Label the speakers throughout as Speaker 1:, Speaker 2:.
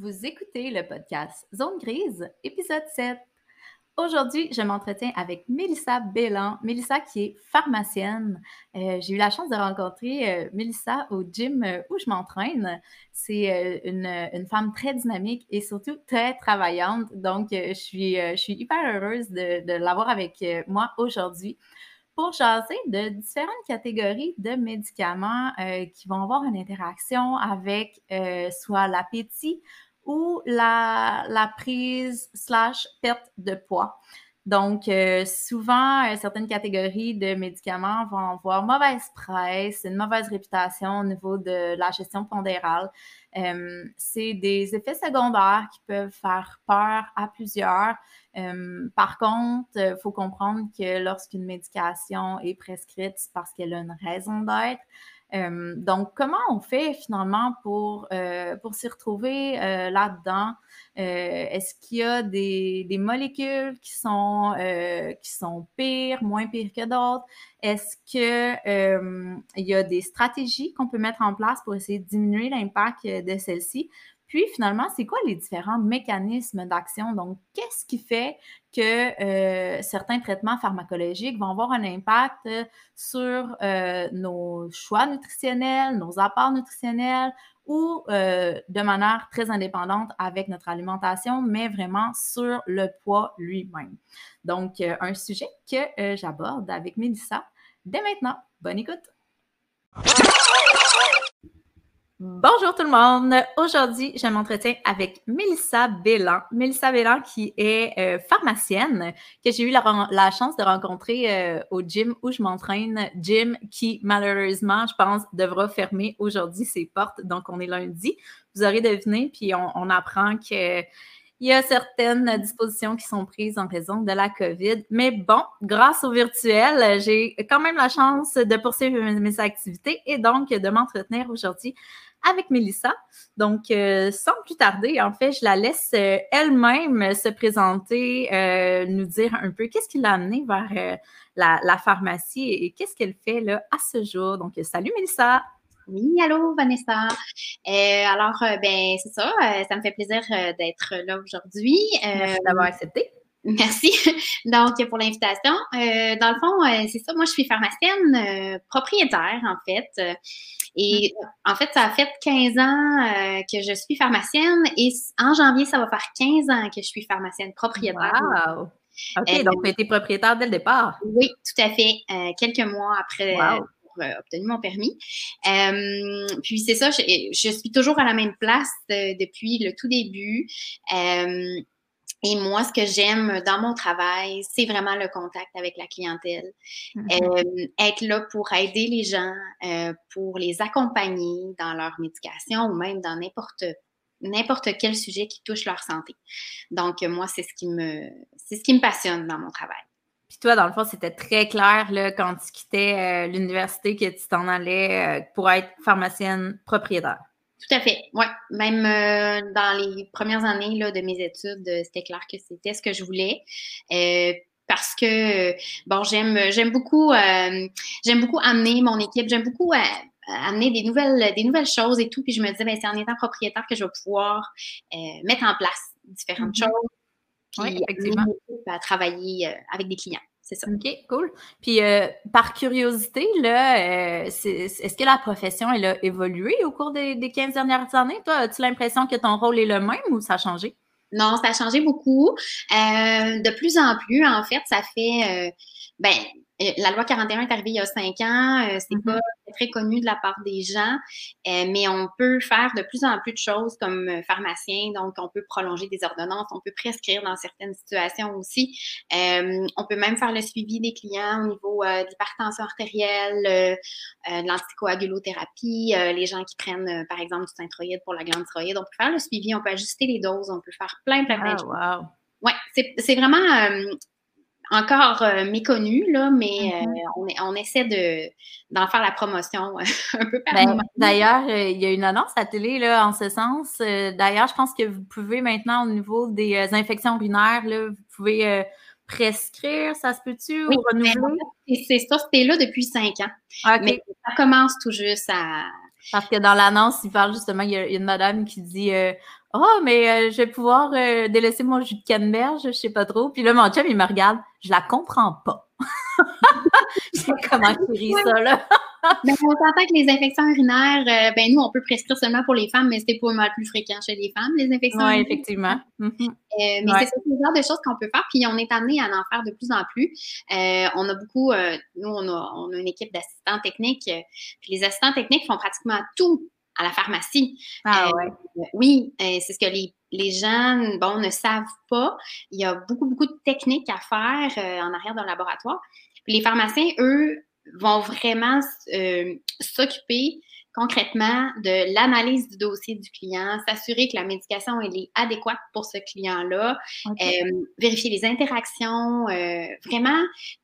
Speaker 1: Vous écoutez le podcast Zone Grise, épisode 7. Aujourd'hui, je m'entretiens avec Mélissa Bélan. Mélissa qui est pharmacienne. Euh, j'ai eu la chance de rencontrer euh, Mélissa au gym euh, où je m'entraîne. C'est une, une, femme très dynamique et surtout très travaillante. Donc, je, suis, hyper heureuse de, de l'avoir avec moi aujourd'hui pour jaser de différentes catégories de médicaments qui vont avoir une interaction avec soit l'appétit ou la, prise slash perte de poids. Donc, euh, souvent, euh, certaines catégories de médicaments vont avoir mauvaise presse, une mauvaise réputation au niveau de la gestion pondérale. Euh, c'est des effets secondaires qui peuvent faire peur à plusieurs. par contre, il faut comprendre que lorsqu'une médication est prescrite, c'est parce qu'elle a une raison d'être. Euh, donc, comment on fait finalement pour, euh, pour s'y retrouver euh, là-dedans? Est-ce qu'il y a des, des molécules qui sont, qui sont pires, moins pires que d'autres? Est-ce qu'il y a des stratégies qu'on peut mettre en place pour essayer de diminuer l'impact de celles-ci? Puis finalement, c'est quoi les différents mécanismes d'action? Donc, qu'est-ce qui fait que euh, certains traitements pharmacologiques vont avoir un impact sur euh, nos choix nutritionnels, nos apports nutritionnels ou euh, de manière très indépendante avec notre alimentation, mais vraiment sur le poids lui-même? Donc, un sujet que j'aborde avec Mélissa dès maintenant. Bonne écoute! Bonjour tout le monde. Aujourd'hui, je m'entretiens avec Mélissa Bélan. Mélissa Bélan qui est euh, pharmacienne, que j'ai eu la, chance de rencontrer euh, au gym où je m'entraîne. Gym qui, malheureusement, je pense, devra fermer aujourd'hui ses portes. Donc, on est lundi. Vous aurez deviné, puis on, on apprend que il y a certaines dispositions qui sont prises en raison de la COVID. Mais bon, grâce au virtuel, j'ai quand même la chance de poursuivre mes activités et donc de m'entretenir aujourd'hui avec Mélissa. Donc, euh, sans plus tarder, en fait, je la laisse euh, elle-même se présenter, euh, nous dire un peu qu'est-ce qui l'a amené vers la, pharmacie et, qu'est-ce qu'elle fait là à ce jour. Donc, salut Mélissa.
Speaker 2: Oui, allô Vanessa. alors, ben c'est ça, ça me fait plaisir d'être là aujourd'hui.
Speaker 1: Merci d'avoir accepté.
Speaker 2: Merci. Donc, pour l'invitation. Euh, dans le fond, euh, c'est ça. Moi, je suis pharmacienne euh, propriétaire, en fait. Et en fait, ça a fait 15 ans que je suis pharmacienne et en janvier, ça va faire 15 ans que je suis pharmacienne propriétaire.
Speaker 1: Wow! OK, donc tu étais propriétaire dès le départ.
Speaker 2: Oui, tout à fait. quelques mois après avoir obtenu mon permis. puis c'est ça, je, je, suis toujours à la même place depuis le tout début. Et moi, ce que j'aime dans mon travail, c'est vraiment le contact avec la clientèle. Mm-hmm. euh, être là pour aider les gens, euh, pour les accompagner dans leur médication ou même dans n'importe n'importe quel sujet qui touche leur santé. Donc, moi, c'est ce qui me c'est ce qui me passionne dans mon travail.
Speaker 1: Puis toi, dans le fond, c'était très clair là, quand tu quittais euh, l'université que tu t'en allais euh, pour être pharmacienne propriétaire.
Speaker 2: Tout à fait, oui. Même euh, dans les premières années là, de mes études, euh, c'était clair que c'était ce que je voulais. Euh, parce que bon, j'aime j'aime beaucoup j'aime beaucoup amener mon équipe, j'aime beaucoup amener des nouvelles des nouvelles choses et tout. Puis je me disais, ben, c'est en étant propriétaire que je vais pouvoir mettre en place différentes mm-hmm. choses.
Speaker 1: oui, effectivement.
Speaker 2: À travailler avec des clients. C'est ça.
Speaker 1: OK, cool. Puis, euh, par curiosité, là, euh, est-ce que la profession, elle a évolué au cours des, des 15 dernières années? Toi, as-tu l'impression que ton rôle est le même ou ça a changé?
Speaker 2: Non, ça a changé beaucoup. Euh, de plus en plus, en fait, ça fait, ben, la loi 41 est arrivée il y a cinq ans. Euh, c'est mm-hmm. pas très connu de la part des gens, euh, mais on peut faire de plus en plus de choses comme euh, pharmacien. Donc, on peut prolonger des ordonnances, on peut prescrire dans certaines situations aussi. on peut même faire le suivi des clients au niveau de l'hypertension artérielle, de l'anticoagulothérapie, les gens qui prennent, par exemple, du synthroïde pour la glande thyroïde. On peut faire le suivi, on peut ajuster les doses, on peut faire plein, plein, plein de
Speaker 1: ah, choses.
Speaker 2: Ouais, c'est vraiment encore euh, méconnu, là, mais euh, mm-hmm. on, on, essaie de, d'en faire la promotion euh, un peu partout.
Speaker 1: Ben, d'ailleurs, il y a une annonce à télé là, en ce sens. d'ailleurs, je pense que vous pouvez maintenant, au niveau des infections urinaires, là, vous pouvez prescrire, ça se peut-tu, ou ben, renouveler?
Speaker 2: c'est ça, c'était là depuis cinq ans. Mais ça commence tout juste à...
Speaker 1: Parce que dans l'annonce, il parle justement, il y a une madame qui dit Oh, mais je vais pouvoir délaisser mon jus de canneberge, je sais pas trop. Puis là, mon chum, il me regarde je la comprends pas. je sais comment écrire ça, là.
Speaker 2: ben, on s'entend que les infections urinaires, euh, ben nous, on peut prescrire seulement pour les femmes, mais c'est pas mal plus fréquent chez les femmes, les infections
Speaker 1: Oui, effectivement.
Speaker 2: Mm-hmm. Euh, mais c'est ce genre de choses qu'on peut faire, puis on est amené à en faire de plus en plus. Euh, on a beaucoup, nous, on a, on a, une équipe d'assistants techniques, puis les assistants techniques font pratiquement tout à la pharmacie.
Speaker 1: Ah ouais.
Speaker 2: oui, c'est ce que les les gens, bon, ne savent pas. Il y a beaucoup, beaucoup de techniques à faire euh, en arrière d'un laboratoire. les pharmaciens, eux, vont vraiment euh, s'occuper concrètement de l'analyse du dossier du client, s'assurer que la médication elle est adéquate pour ce client-là, euh, vérifier les interactions, euh, vraiment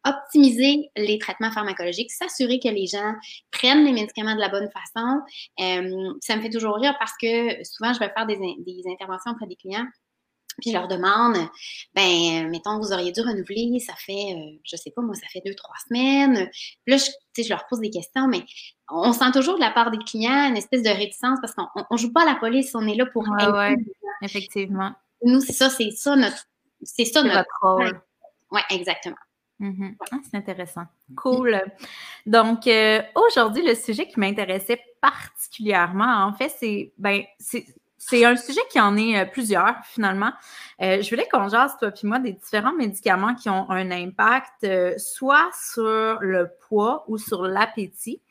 Speaker 2: optimiser les traitements pharmacologiques, s'assurer que les gens prennent les médicaments de la bonne façon. Euh, ça me fait toujours rire parce que souvent je vais faire des, des interventions auprès des clients puis je leur demande, ben, mettons, vous auriez dû renouveler, ça fait, euh, je sais pas, moi, ça fait deux, trois semaines. Puis là, je, je leur pose des questions, mais on sent toujours de la part des clients une espèce de réticence parce qu'on ne joue pas à la police, on est là pour
Speaker 1: ouais, ouais, effectivement.
Speaker 2: Nous, c'est ça, c'est ça notre. C'est ça notre
Speaker 1: rôle.
Speaker 2: Oui, exactement.
Speaker 1: Mm-hmm. Ah, c'est intéressant. Cool. Donc, euh, aujourd'hui, le sujet qui m'intéressait particulièrement, en fait, c'est ben, c'est un sujet qui en est euh, plusieurs, finalement. Euh, je voulais qu'on jase, toi puis moi, des différents médicaments qui ont un impact euh, soit sur le poids ou sur l'appétit.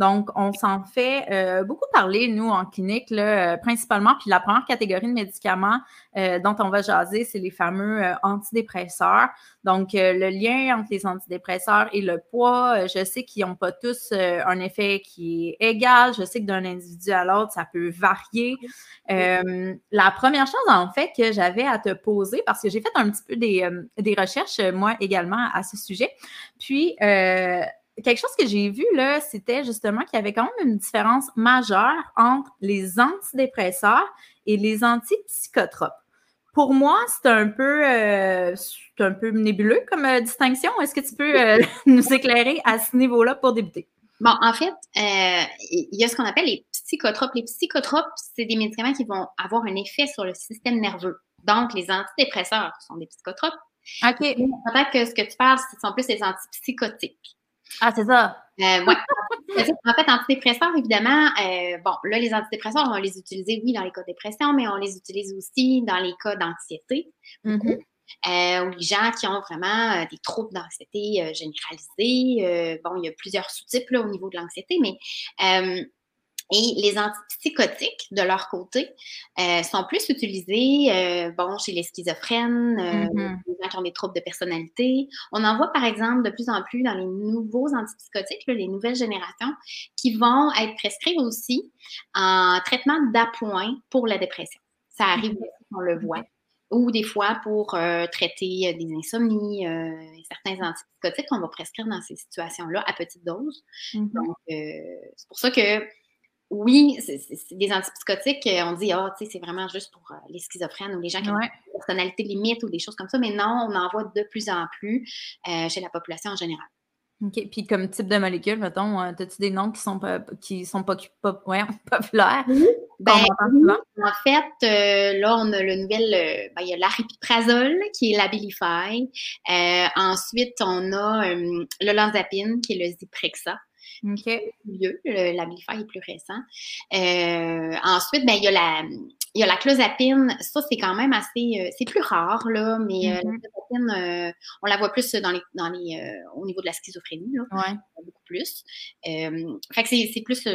Speaker 1: Donc, on s'en fait euh, beaucoup parler, nous, en clinique, là, euh, principalement. Puis la première catégorie de médicaments euh, dont on va jaser, c'est les fameux antidépresseurs. Donc, le lien entre les antidépresseurs et le poids, je sais qu'ils n'ont pas tous un effet qui est égal. Je sais que d'un individu à l'autre, ça peut varier. la première chose, en fait, que j'avais à te poser, parce que j'ai fait un petit peu des, des recherches, moi également, à ce sujet. Puis, quelque chose que j'ai vu, là, c'était justement qu'il y avait quand même une différence majeure entre les antidépresseurs et les antipsychotropes. Pour moi, c'est un peu, euh, un peu nébuleux comme euh, distinction. Est-ce que tu peux euh, nous éclairer à ce niveau-là pour débuter?
Speaker 2: Bon, en fait, il y a ce qu'on appelle les psychotropes. Les psychotropes, c'est des médicaments qui vont avoir un effet sur le système nerveux. Donc, les antidépresseurs sont des psychotropes.
Speaker 1: OK.
Speaker 2: Peut-être que ce que tu parles, ce sont plus les antipsychotiques.
Speaker 1: Ah, c'est ça.
Speaker 2: Euh, ouais. en fait, antidépresseurs, évidemment, euh, bon, là, les antidépresseurs, on va les utiliser, oui, dans les cas de dépression, mais on les utilise aussi dans les cas d'anxiété. Mm-hmm. Euh, ou les gens qui ont vraiment des troubles d'anxiété généralisés. bon, il y a plusieurs sous-types au niveau de l'anxiété, mais et les antipsychotiques, de leur côté, euh, sont plus utilisés euh, bon, chez les schizophrènes, euh, mm-hmm. les gens qui ont des troubles de personnalité. On en voit, par exemple, de plus en plus dans les nouveaux antipsychotiques, les nouvelles générations, qui vont être prescrits aussi en traitement d'appoint pour la dépression. Ça arrive, mm-hmm. on le voit. Ou des fois pour traiter des insomnies, certains antipsychotiques qu'on va prescrire dans ces situations-là à petite dose. Mm-hmm. Donc, c'est pour ça que oui, c'est des antipsychotiques, euh, on dit, ah, tu sais, c'est vraiment juste pour euh, les schizophrènes ou les gens qui ont une personnalité limite ou des choses comme ça, mais non, on en voit de plus en plus euh, chez la population en général.
Speaker 1: OK. Puis comme type de molécule, mettons, as-tu des noms qui sont pas, qui sont pas, populaires?
Speaker 2: Ben, en fait, là, on a le nouvel, ben, il y a l'aripiprazole qui est l'Abilify. ensuite, on a le lanzapine qui est le Zyprexa.
Speaker 1: Okay.
Speaker 2: Vieux, l'Abilify est plus récent. Euh, ensuite, ben, il y a la, il y a la clozapine. Ça, c'est quand même assez, euh, c'est plus rare, là, mais la mm-hmm. clozapine, on la voit plus dans les, dans les, au niveau de la schizophrénie, là.
Speaker 1: Ouais.
Speaker 2: Beaucoup plus. fait que c'est plus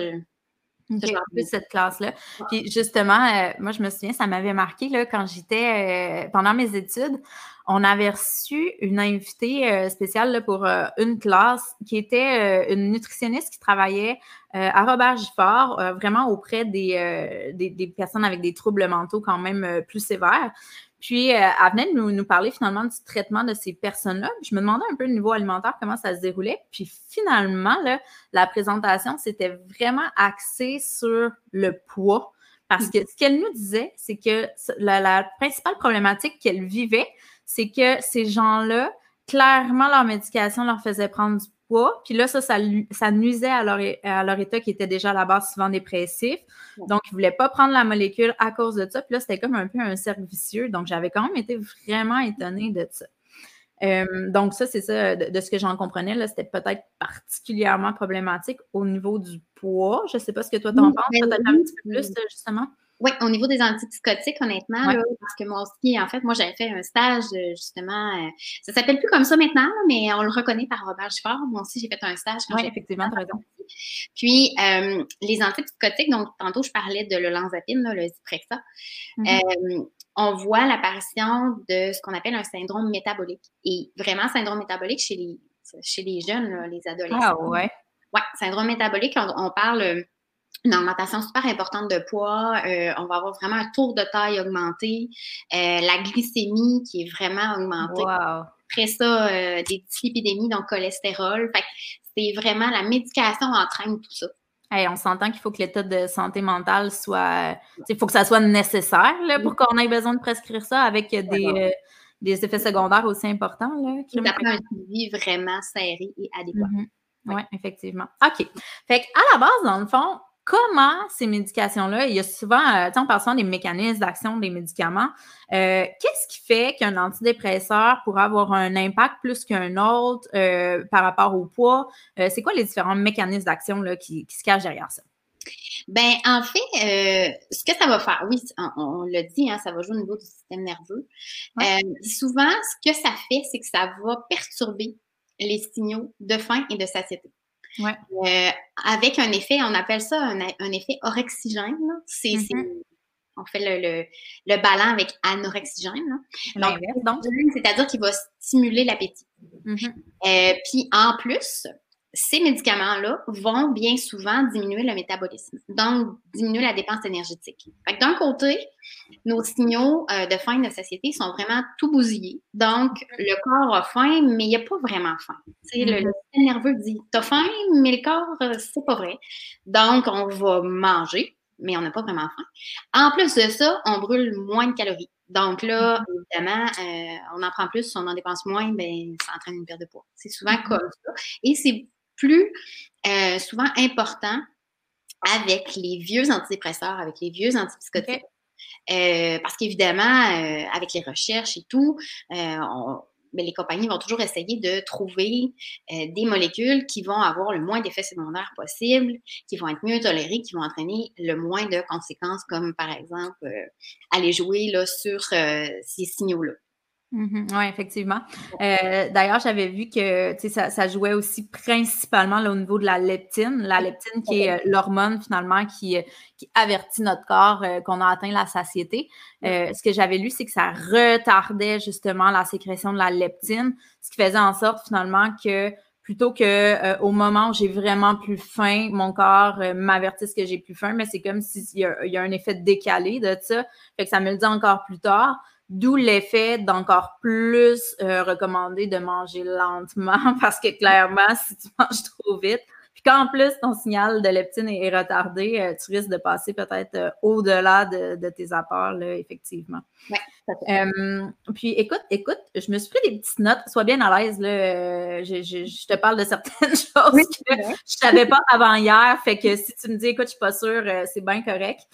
Speaker 1: Okay, plus cette classe-là. Puis justement, euh, moi, je me souviens, ça m'avait marqué là, quand j'étais euh, pendant mes études, on avait reçu une invitée euh, spéciale là, pour une classe qui était une nutritionniste qui travaillait à Robert Gifford, vraiment auprès des, des, personnes avec des troubles mentaux quand même plus sévères. Puis, euh, elle venait de nous, parler finalement du traitement de ces personnes-là. Je me demandais un peu au niveau alimentaire comment ça se déroulait. Puis finalement, là, la présentation, c'était vraiment axé sur le poids. Parce que ce qu'elle nous disait, c'est que la principale problématique qu'elle vivait, c'est que ces gens-là, clairement, leur médication leur faisait prendre du puis là, ça, ça, nuisait à leur, à leur, état qui était déjà à la base souvent dépressif. Donc, ils ne voulaient pas prendre la molécule à cause de ça. Puis là, c'était comme un peu un cercle vicieux. Donc, j'avais quand même été vraiment étonnée de ça. Euh, donc, ça, c'est ça, de, ce que j'en comprenais, là, c'était peut-être particulièrement problématique au niveau du poids. Je ne sais pas ce que toi t'en penses,
Speaker 2: ben
Speaker 1: peut-être un petit peu plus, justement.
Speaker 2: Oui, au niveau des antipsychotiques, honnêtement, parce que moi aussi, en fait, moi, j'avais fait un stage, euh, justement, euh, ça s'appelle plus comme ça maintenant, mais on le reconnaît par Robert Gifford. Moi aussi, j'ai fait un stage.
Speaker 1: Oui, effectivement, tu raison.
Speaker 2: Puis, euh, les antipsychotiques, donc, tantôt, je parlais de l'olanzapine, le Zyprexa. Mm-hmm. on voit l'apparition de ce qu'on appelle un syndrome métabolique. Et vraiment, syndrome métabolique chez les, chez les jeunes, les adolescents.
Speaker 1: Ah, ouais.
Speaker 2: Oui, syndrome métabolique, on parle une augmentation super importante de poids, euh, on va avoir vraiment un tour de taille augmenté, euh, la glycémie qui est vraiment augmentée. Après ça, euh, des dyslipidémies, donc cholestérol. Fait c'est vraiment la médication entraîne tout ça.
Speaker 1: on s'entend qu'il faut que l'état de santé mentale soit. Il faut que ça soit nécessaire là, pour qu'on ait besoin de prescrire ça avec des, des effets secondaires aussi importants. Là,
Speaker 2: prend un suivi vraiment serré et adéquat.
Speaker 1: Mm-hmm. Oui, effectivement. OK. Fait à la base, dans le fond, comment ces médications-là, il y a souvent, euh, on parle souvent des mécanismes d'action des médicaments. Euh, qu'est-ce qui fait qu'un antidépresseur pourrait avoir un impact plus qu'un autre euh, par rapport au poids? c'est quoi les différents mécanismes d'action qui, qui se cachent derrière ça?
Speaker 2: Ben, en fait, ce que ça va faire, oui, on, l'a dit, hein, ça va jouer au niveau du système nerveux. souvent, ce que ça fait, c'est que ça va perturber les signaux de faim et de satiété.
Speaker 1: Euh,
Speaker 2: avec un effet, on appelle ça un, effet orexigène. C'est, mm-hmm. on fait le, le, ballon avec anorexigène. Donc, c'est-à-dire qu'il va stimuler l'appétit.
Speaker 1: Mm-hmm.
Speaker 2: Euh, puis en plus, ces médicaments-là vont bien souvent diminuer le métabolisme, donc diminuer la dépense énergétique. D'un côté, nos signaux euh, de faim de satiété sont vraiment tout bousillés. Donc, le corps a faim, mais il n'y a pas vraiment faim. Le, le, mm-hmm. système nerveux dit T'as faim, mais le corps, euh, c'est pas vrai. Donc, on va manger, mais on n'a pas vraiment faim. En plus de ça, on brûle moins de calories. Donc là, mm-hmm. évidemment, euh, on en prend plus, on en dépense moins, ben, ça entraîne une perte de poids. C'est souvent mm-hmm. comme ça. Et c'est plus euh, souvent important avec les vieux antidépresseurs, avec les vieux antipsychotiques. Euh, parce qu'évidemment, euh, avec les recherches et tout, ben, les compagnies vont toujours essayer de trouver des molécules qui vont avoir le moins d'effets secondaires possible, qui vont être mieux tolérées, qui vont entraîner le moins de conséquences, comme par exemple aller jouer là, sur ces signaux-là.
Speaker 1: Mhm. oui, effectivement. Euh, d'ailleurs, j'avais vu que ça, ça jouait aussi principalement au niveau de la leptine. La leptine qui est euh, l'hormone finalement qui, euh, qui, avertit notre corps qu'on a atteint la satiété. ce que j'avais lu, c'est que ça retardait justement la sécrétion de la leptine, ce qui faisait en sorte finalement que plutôt que au moment où j'ai vraiment plus faim, mon corps m'avertisse que j'ai plus faim, mais c'est comme s'il y, y, a un effet décalé de ça. Fait que ça me le dit encore plus tard. D'où l'effet d'encore plus euh, recommander de manger lentement parce que clairement, si tu manges trop vite, puis qu'en plus ton signal de leptine est, retardé, euh, tu risques de passer peut-être euh, au-delà de, tes apports, là, effectivement. puis écoute, écoute, je me suis pris des petites notes. Sois bien à l'aise, là. Je, te parle de certaines choses que je savais pas avant hier. Fait que si tu me dis, écoute, je suis pas sûre, c'est bien correct.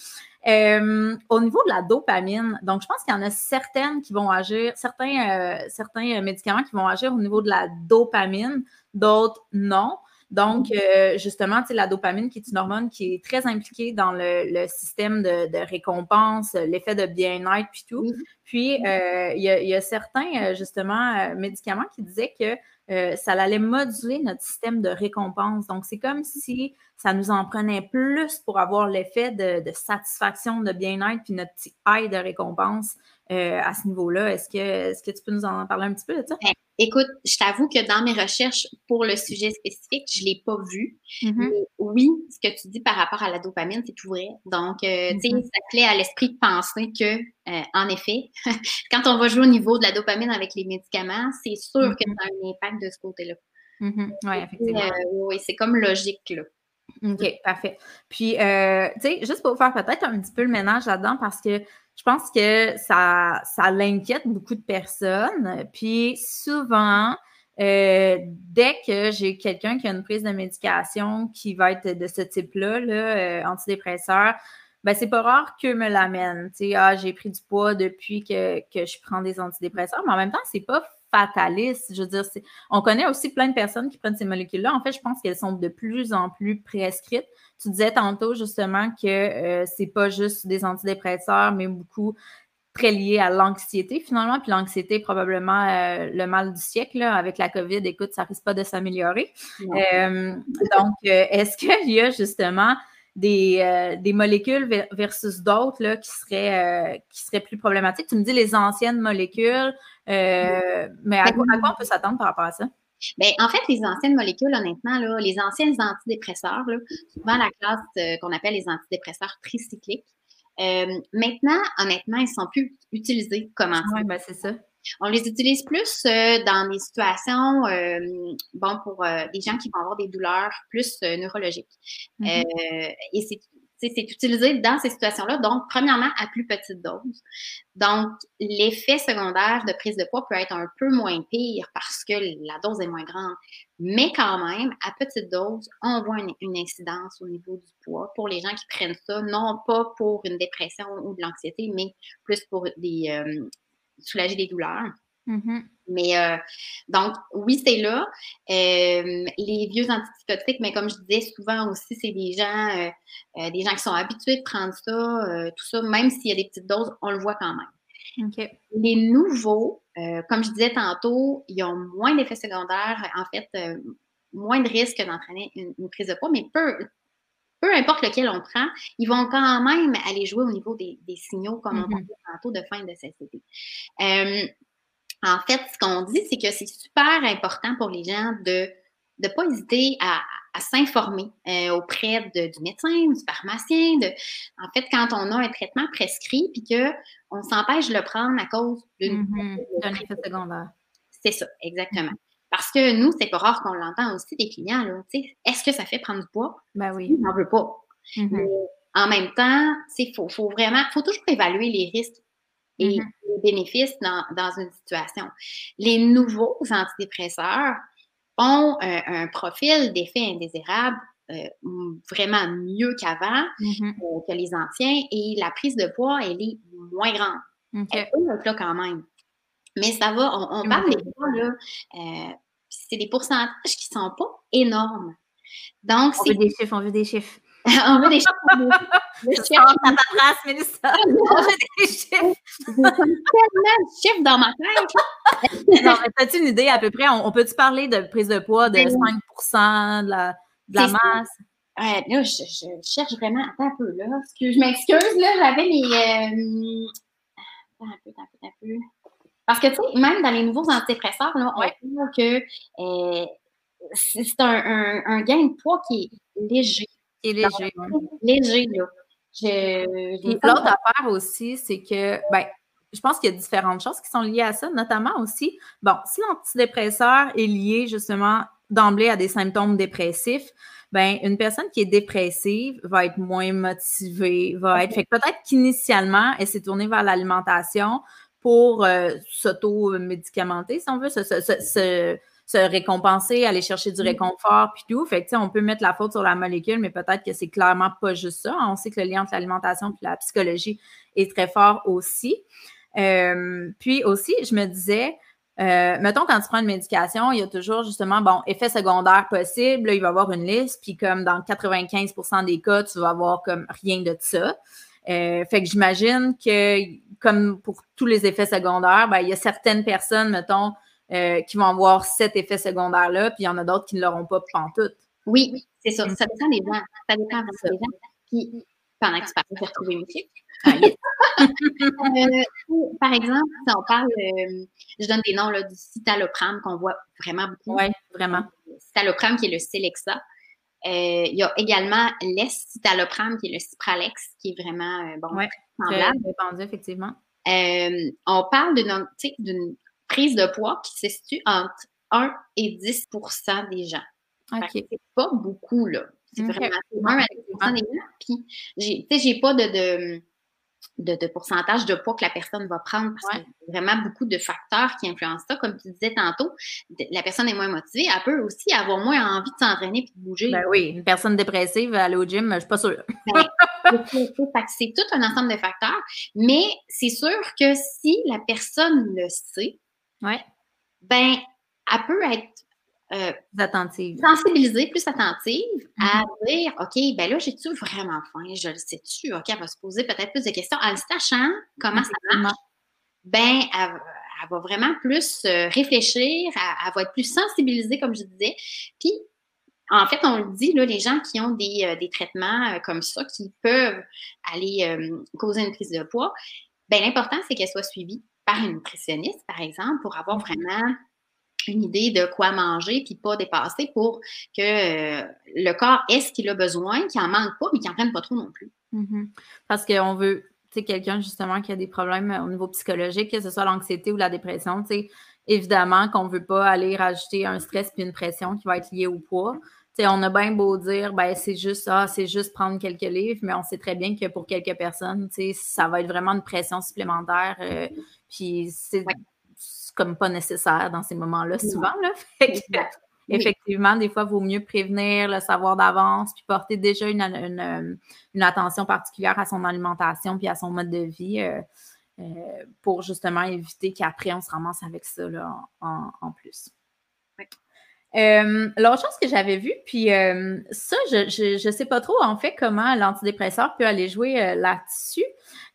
Speaker 1: Euh, au niveau de la dopamine, donc je pense qu'il y en a certaines qui vont agir, certains, euh, certains médicaments qui vont agir au niveau de la dopamine, d'autres non. Donc, euh, justement, la dopamine, qui est une hormone qui est très impliquée dans le, système de, récompense, l'effet de bien-être, puis tout. Puis, euh, il y, a certains, justement, médicaments qui disaient que euh, ça allait moduler notre système de récompense. Donc, c'est comme si ça nous en prenait plus pour avoir l'effet de, satisfaction, de bien-être, puis notre petit high de récompense euh, à ce niveau-là. Est-ce que, est que tu peux nous en parler un petit peu de ça?
Speaker 2: Ben, écoute, je t'avoue que dans mes recherches pour le sujet spécifique, je ne l'ai pas vu. Mm-hmm. oui, ce que tu dis par rapport à la dopamine, c'est tout vrai. Donc, euh, tu sais, mm-hmm. ça plaît à l'esprit de penser que, euh, en effet, quand on va jouer au niveau de la dopamine avec les médicaments, c'est sûr que mm-hmm. ça a un impact de ce côté-là.
Speaker 1: Oui, effectivement.
Speaker 2: oui, c'est comme logique, là.
Speaker 1: OK, parfait. Puis, tu sais, juste pour faire peut-être un petit peu le ménage là-dedans, parce que je pense que ça, ça l'inquiète beaucoup de personnes. Puis souvent, euh, dès que j'ai quelqu'un qui a une prise de médication qui va être de ce type-là, là, euh, antidépresseur, ben c'est pas rare que me l'amène. Tu sais, ah, j'ai pris du poids depuis que, que je prends des antidépresseurs, mais en même temps, c'est pas fataliste. Je veux dire, on connaît aussi plein de personnes qui prennent ces molécules-là. En fait, je pense qu'elles sont de plus en plus prescrites. Tu disais tantôt justement que euh, c'est pas juste des antidépresseurs, mais beaucoup très lié à l'anxiété finalement. Puis l'anxiété est probablement euh, le mal du siècle. Avec la COVID, écoute, ça risque pas de s'améliorer. Euh, donc, est-ce qu'il y a justement des, des molécules versus d'autres qui, seraient, qui seraient plus problématiques? Tu me dis les anciennes molécules, mais à quoi, à quoi on peut s'attendre par rapport à ça?
Speaker 2: Bien, en fait, les anciennes molécules, honnêtement, là, les anciennes antidépresseurs, là, souvent la classe euh, qu'on appelle les antidépresseurs tricycliques, euh, maintenant, honnêtement, ils ne sont plus utilisés comme
Speaker 1: Oui, ben c'est ça.
Speaker 2: On les utilise plus euh, dans des situations, bon, pour des gens qui vont avoir des douleurs plus neurologiques. Mm-hmm. et c'est c'est utilisé dans ces situations-là, donc premièrement à plus petite dose. Donc, l'effet secondaire de prise de poids peut être un peu moins pire parce que la dose est moins grande. Mais quand même, à petite dose, on voit une, incidence au niveau du poids pour les gens qui prennent ça, non pas pour une dépression ou de l'anxiété, mais plus pour des, euh, soulager des douleurs.
Speaker 1: Mm-hmm.
Speaker 2: Mais euh, donc, oui, c'est là. Euh, les vieux antipsychotiques, mais comme je disais, souvent aussi, c'est des gens, euh, des gens qui sont habitués de prendre ça, tout ça, même s'il y a des petites doses, on le voit quand même. Les nouveaux, comme je disais tantôt, ils ont moins d'effets secondaires, en fait, moins de risques d'entraîner une, prise de poids, mais peu, peu importe lequel on prend, ils vont quand même aller jouer au niveau des, signaux, comme on mm-hmm. parlait tantôt, de fin de cécité. En fait, ce qu'on dit, c'est que c'est super important pour les gens de ne pas hésiter à, s'informer euh, auprès du médecin, du pharmacien. De, en fait, quand on a un traitement prescrit puis qu'on s'empêche de le prendre à cause
Speaker 1: mm-hmm. d'un effet secondaire.
Speaker 2: C'est ça, exactement. Parce que nous, c'est pas rare qu'on l'entend aussi des clients. Est-ce que ça fait prendre du poids?
Speaker 1: Ben oui.
Speaker 2: On n'en veut pas. Mm-hmm. en même temps, il faut, faut, vraiment, faut toujours évaluer les risques et mm-hmm. les bénéfices dans, une situation. Les nouveaux antidépresseurs ont un, profil d'effet indésirable euh, vraiment mieux qu'avant,
Speaker 1: mm-hmm.
Speaker 2: euh, que les anciens, et la prise de poids, elle est moins grande. Elle peut là quand même. Mais ça va, on, parle des poids, là, c'est des pourcentages qui ne sont pas énormes. Donc,
Speaker 1: on veut des chiffres, on veut des chiffres.
Speaker 2: on veut des chiffres.
Speaker 1: Le à ta trace, Mélissa. On veut des chiffres.
Speaker 2: J'ai tellement de chiffres dans ma
Speaker 1: tête. non, mais as-tu une idée à peu près? On, peut-tu parler de prise de poids de 5 de la, de la masse?
Speaker 2: Ouais, là, je, je, cherche vraiment. Attends un peu, là. je m'excuse, là, j'avais mes. Euh... Attends un peu, attends un peu, attends un peu. Parce que, tu sais, même dans les nouveaux antidépresseurs, là, on voit que euh, c'est un, un, un, gain de poids qui est léger.
Speaker 1: Qui est léger.
Speaker 2: léger, là.
Speaker 1: L'autre affaire aussi, c'est que, ben, je pense qu'il y a différentes choses qui sont liées à ça, notamment aussi, bon, si l'antidépresseur est lié justement d'emblée à des symptômes dépressifs, ben une personne qui est dépressive va être moins motivée, va être. Fait peut-être qu'initialement, elle s'est tournée vers l'alimentation pour euh, s'auto-médicamenter, si on veut, se, se récompenser, aller chercher du mm. réconfort, puis tout. Fait que, on peut mettre la faute sur la molécule, mais peut-être que c'est clairement pas juste ça. On sait que le lien entre l'alimentation et la psychologie est très fort aussi. Euh, puis aussi, je me disais, euh, mettons, quand tu prends une médication, il y a toujours justement, bon, effet secondaire possible, il va y avoir une liste, puis comme dans 95% des cas, tu vas avoir comme rien de ça. Euh, fait que j'imagine que, comme pour tous les effets secondaires, ben, il y a certaines personnes, mettons, euh, qui vont avoir cet effet secondaire-là, puis il y en a d'autres qui ne l'auront pas pantoute.
Speaker 2: Oui, c'est ça. Ça dépend des gens. Ça dépend des gens. Puis, pendant que tu parles, je vais retrouver mes chiffres. Ah, euh, par exemple, si on parle, euh, je donne des noms là, du citalopram qu'on voit vraiment beaucoup.
Speaker 1: Oui, vraiment.
Speaker 2: Citalopram qui est le Celexa. Euh, il y a également l'escitalopram qui est le Cipralex qui est vraiment bon,
Speaker 1: ouais, semblable. Répandu, effectivement.
Speaker 2: on parle d'une prise de poids qui se situe entre 1 et 10% des gens. OK. C'est pas beaucoup, là. C'est vraiment 1 à 10 des gens. Puis, j'ai pas de de, pourcentage de poids que la personne va prendre parce qu'il y a vraiment beaucoup de facteurs qui influencent ça. Comme tu disais tantôt, la personne est moins motivée, elle peut aussi avoir moins envie de s'entraîner et de bouger.
Speaker 1: Ben oui, une personne dépressive, aller au gym, je suis pas sûre.
Speaker 2: Ben, c'est tout un ensemble de facteurs, mais c'est sûr que si la personne le sait,
Speaker 1: ouais.
Speaker 2: ben, elle peut être
Speaker 1: euh, attentive.
Speaker 2: sensibiliser, plus attentive à mm-hmm. dire OK, ben là, j'ai-tu vraiment faim? Je le sais-tu? OK, elle va se poser peut-être plus de questions. En sachant comment ça marche, ben, elle, va vraiment plus euh, réfléchir, elle, va être plus sensibilisée, comme je disais. Puis, en fait, on le dit, là, les gens qui ont des, euh, traitements comme ça, qui peuvent aller causer une prise de poids, ben l'important, c'est qu'elle soit suivie par une nutritionniste, par exemple, pour avoir mm-hmm. vraiment une idée de quoi manger, puis pas dépasser pour que euh, le corps ait ce qu'il a besoin, qu'il n'en manque pas, mais qu'il n'en prenne pas trop non plus.
Speaker 1: Mm-hmm. Parce qu'on veut, tu sais, quelqu'un justement qui a des problèmes au niveau psychologique, que ce soit l'anxiété ou la dépression, tu sais, évidemment qu'on ne veut pas aller rajouter un stress puis une pression qui va être liée au poids. sais, on a bien beau dire, ben c'est juste ça, c'est juste prendre quelques livres, mais on sait très bien que pour quelques personnes, ça va être vraiment une pression supplémentaire. Euh, puis c'est comme pas nécessaire dans ces moments-là, souvent. Là. effectivement, des fois, il vaut mieux prévenir, le savoir d'avance, puis porter déjà une, une, attention particulière à son alimentation puis à son mode de vie euh, euh, pour justement éviter qu'après, on se ramasse avec ça là, en, plus. Euh, l'autre chose que j'avais vue, puis ça, je ne sais pas trop en fait comment l'antidépresseur peut aller jouer là-dessus,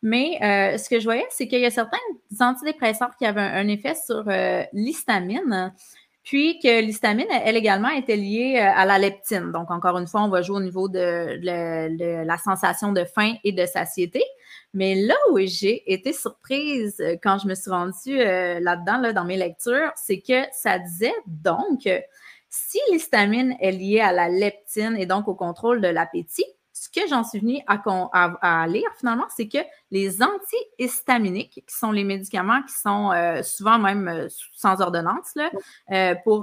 Speaker 1: mais euh, ce que je voyais, c'est qu'il y a certains antidépresseurs qui avaient un, effet sur euh, l'histamine, puis que l'histamine, elle également était liée euh, à la leptine. Donc, encore une fois, on va jouer au niveau de, la sensation de faim et de satiété. Mais là où j'ai été surprise quand je me suis rendue là-dedans, là, dans mes lectures, c'est que ça disait donc, si l'histamine est liée à la leptine et donc au contrôle de l'appétit, ce que j'en suis venue à, lire finalement, c'est que les antihistaminiques, qui sont les médicaments qui sont euh, souvent même euh, sans ordonnance euh, pour,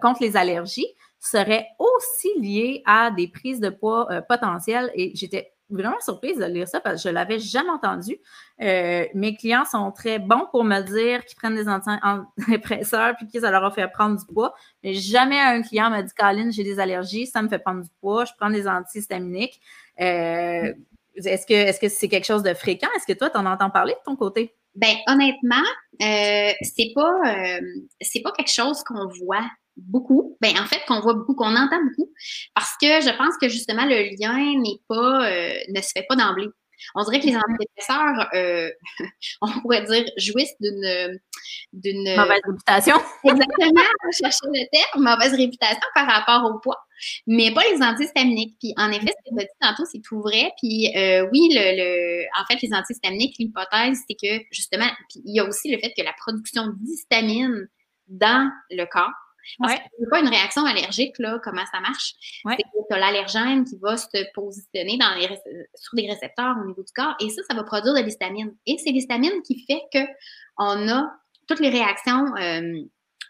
Speaker 1: contre les allergies, seraient aussi liés à des prises de poids potentielles. Et j'étais vraiment surprise de lire ça parce que je ne l'avais jamais entendu. Euh, mes clients sont très bons pour me dire qu'ils prennent des antidépresseurs puis que ça leur a fait prendre du poids. Mais jamais un client m'a dit Caroline, j'ai des allergies, ça me fait prendre du poids, je prends des antihistaminiques. Euh, est-ce que est-ce que c'est quelque chose de fréquent? Est-ce que toi, tu en entends parler de ton côté?
Speaker 2: Ben honnêtement, euh, c'est pas euh, c'est pas quelque chose qu'on voit beaucoup. Ben, en fait, qu'on voit beaucoup, qu'on entend beaucoup, parce que je pense que justement, le lien n'est pas, euh, ne se fait pas d'emblée. On dirait que les mm-hmm. antidépresseurs, euh, on pourrait dire, jouissent d'une d'une
Speaker 1: mauvaise réputation.
Speaker 2: Exactement, je cherchais le terme, mauvaise réputation par rapport au poids, mais pas les antihistaminiques. Puis en effet, ce que tu as dit tantôt, c'est tout vrai. Puis euh, oui, le, le, en fait, les antihistaminiques, l'hypothèse, c'est que justement, puis il y a aussi le fait que la production d'histamine dans le corps parce que pas une réaction allergique, là, comment ça marche. C'est que tu as l'allergène qui va se positionner dans les, sur des récepteurs au niveau du corps et ça, ça va produire de l'histamine. Et c'est l'histamine qui fait qu'on a toutes les réactions, euh,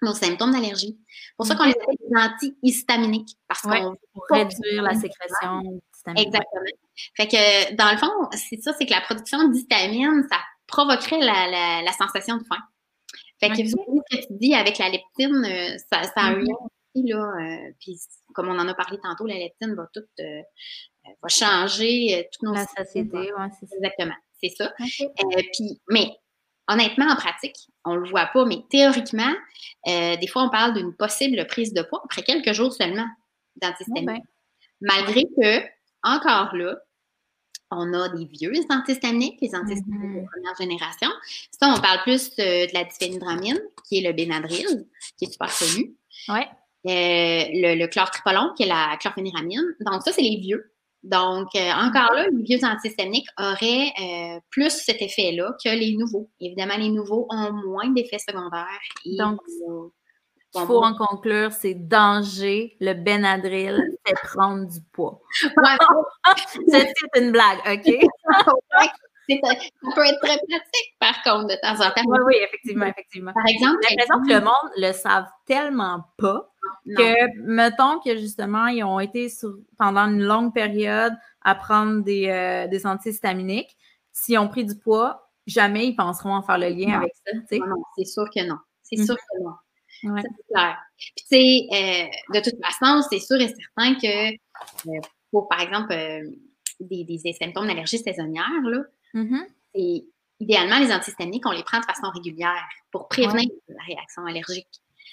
Speaker 2: nos symptômes d'allergie. C'est pour ça qu'on les appelle des antihistaminiques. Parce qu'on
Speaker 1: pour réduire la sécrétion d'histamine.
Speaker 2: Exactement. Fait que, dans le fond, c'est ça, c'est que la production d'histamine, ça provoquerait la, la sensation de faim. Fait que ce que tu dis avec la leptine, euh, ça, ça, a un lien aussi, là. Euh, puis comme on en a parlé tantôt, la leptine va tout euh, va changer toutes nos
Speaker 1: La société, oui,
Speaker 2: c'est Exactement, c'est ça. puis, mais honnêtement, en pratique, on le voit pas, mais théoriquement, des fois, on parle d'une possible prise de poids après quelques jours seulement d'antihistaminique. Ben. Malgré que, encore là, on a des vieux antihistaminiques, les antihistaminiques de mm-hmm. première génération. Ça, on parle plus euh, de la diphénidramine, qui est le Benadryl, qui est super connu.
Speaker 1: Ouais.
Speaker 2: Euh, le, le chlortripolone, qui est la chlorphéniramine. Donc, ça, c'est les vieux. Donc, euh, encore là, les vieux antihistaminiques auraient euh, plus cet effet-là que les nouveaux. Évidemment, les nouveaux ont moins d'effets secondaires.
Speaker 1: Donc, il faut en conclure, c'est danger. Le Benadryl fait prendre du poids. c'est une blague, OK?
Speaker 2: ça peut être très pratique, par contre, de temps en temps.
Speaker 1: Oui, oui, effectivement, effectivement. Par exemple, j'ai l'impression que le monde le savent tellement pas que, mettons que justement, ils ont été pendant une longue période à prendre des, euh, des antihistaminiques. S'ils ont pris du poids, jamais ils penseront à faire le lien avec ça.
Speaker 2: Non, c'est sûr que non. C'est sûr que non. C'est clair. Puis, tu sais, euh, de toute façon, c'est sûr et certain que euh, pour, par exemple, des, des, symptômes d'allergie saisonnière, là, mm-hmm. idéalement, les antihistaminiques, on les prend de façon régulière pour prévenir la réaction allergique.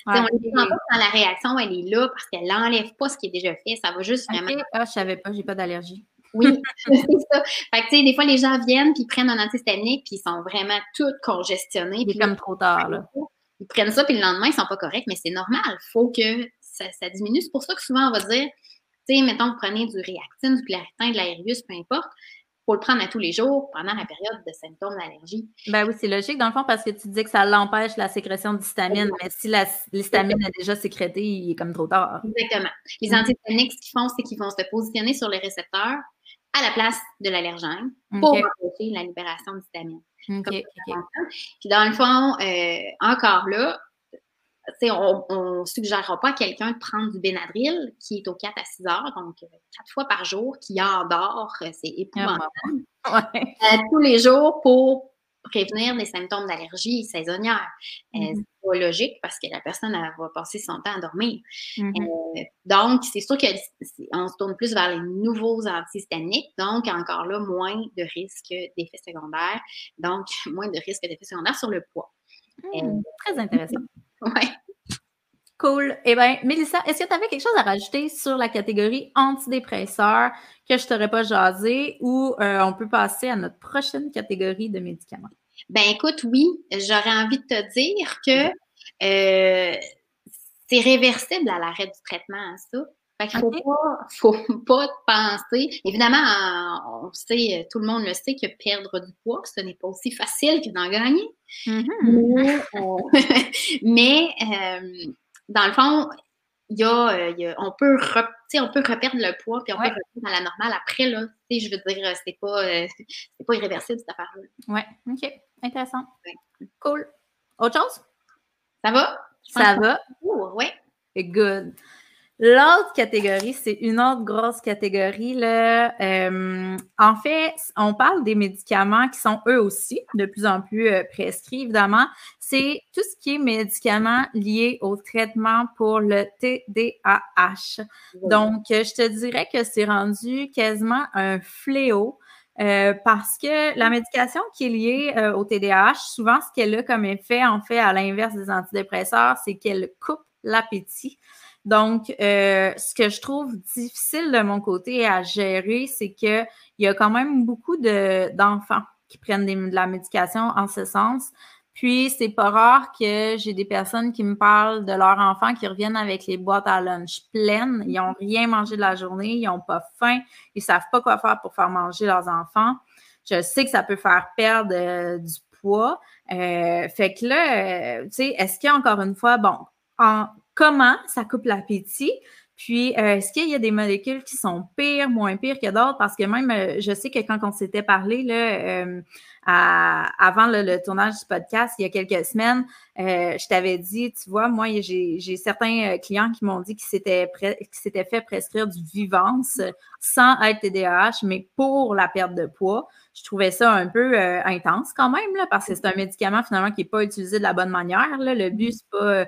Speaker 2: on ne les prend pas quand la réaction, elle est là parce qu'elle n'enlève pas ce qui est déjà fait. Ça va juste vraiment.
Speaker 1: Ah, je savais pas, j'ai pas d'allergie.
Speaker 2: Oui, c'est ça. Fait que, tu sais, des fois, les gens viennent puis prennent un antihistamique puis ils sont vraiment tous congestionnés.
Speaker 1: C'est comme trop tard, là.
Speaker 2: Ils prennent ça puis le lendemain, ils sont pas corrects, mais c'est normal. Il faut que ça, diminue. C'est pour ça que souvent, on va dire, tu sais, mettons, vous prenez du réactine, du claritin, de l'aérius, peu importe faut le prendre à tous les jours pendant la période de symptômes d'allergie.
Speaker 1: Ben oui, c'est logique dans le fond parce que tu dis que ça l'empêche la sécrétion d'histamine, mais si l'histamine est déjà sécrétée, il est comme trop tard.
Speaker 2: Exactement. Les antihistamiques, ce qu'ils font, c'est qu'ils vont se positionner sur les récepteurs à la place de l'allergène pour empêcher la libération d'histamine. Puis dans le fond, euh, encore là, on ne suggérera pas à quelqu'un de prendre du Benadryl qui est au 4 à 6 heures, donc euh, quatre fois par jour, qui endort, euh, c'est épouvantable. Euh, tous les jours pour prévenir des symptômes d'allergie saisonnière. Mm-hmm. c'est pas logique parce que la personne va passer son temps à dormir. Mm-hmm. donc, c'est sûr qu'on se tourne plus vers les nouveaux antihistaminiques, donc encore là, moins de risques d'effets secondaires, donc moins de risques d'effets secondaires sur le poids.
Speaker 1: Mm, très intéressant.
Speaker 2: Oui.
Speaker 1: Cool. Eh bien, Mélissa, est-ce que tu avais quelque chose à rajouter sur la catégorie antidépresseurs que je t'aurais pas jasé ou euh, on peut passer à notre prochaine catégorie de médicaments?
Speaker 2: Ben écoute, oui, j'aurais envie de te dire que euh, c'est réversible à l'arrêt du traitement, ça. Fait qu'il faut pas, faut pas penser. Évidemment, on sait, tout le monde le sait que perdre du poids, ce n'est pas aussi facile que d'en gagner. Mm-hmm. Mais, euh, dans le fond, il y a, euh, on, peut on peut reperdre le poids, puis on peut revenir à la normale après, là. Je veux dire, c'est pas, euh, pas irréversible, cette affaire-là.
Speaker 1: Oui, OK. Intéressant. Cool. Autre chose?
Speaker 2: Ça va?
Speaker 1: Ça va?
Speaker 2: Oui.
Speaker 1: Good. L'autre catégorie, c'est une autre grosse catégorie. Là. Euh, en fait, on parle des médicaments qui sont eux aussi de plus en plus euh, prescrits, évidemment. C'est tout ce qui est médicaments liés au traitement pour le TDAH. Donc, je te dirais que c'est rendu quasiment un fléau. Euh, parce que la médication qui est liée au TDAH, souvent, ce qu'elle a comme effet, en fait, à l'inverse des antidépresseurs, c'est qu'elle coupe l'appétit. Donc, euh, ce que je trouve difficile de mon côté à gérer, c'est qu'il y a quand même beaucoup d'enfants qui prennent de la médication en ce sens. Puis, c'est pas rare que j'ai des personnes qui me parlent de leurs enfants qui reviennent avec les boîtes à lunch pleines. Ils n'ont rien mangé de la journée, ils n'ont pas faim, ils savent pas quoi faire pour faire manger leurs enfants. Je sais que ça peut faire perdre euh, du poids. Euh, fait que là, tu sais, est-ce qu'il y a encore une fois, bon, en, comment ça coupe l'appétit. Puis, euh, est-ce qu'il y a des molécules qui sont pires, moins pires que d'autres? Parce que même, euh, je sais que quand on s'était parlé euh, avant le, tournage du podcast, il y a quelques semaines, je t'avais dit, tu vois, moi, j'ai certains clients qui m'ont dit qu'ils s'étaient fait prescrire du Vivance sans être TDAH, mais pour la perte de poids. Je trouvais ça un peu intense quand même, parce que c'est un médicament finalement qui n'est pas utilisé de la bonne manière. Le but, c'est pas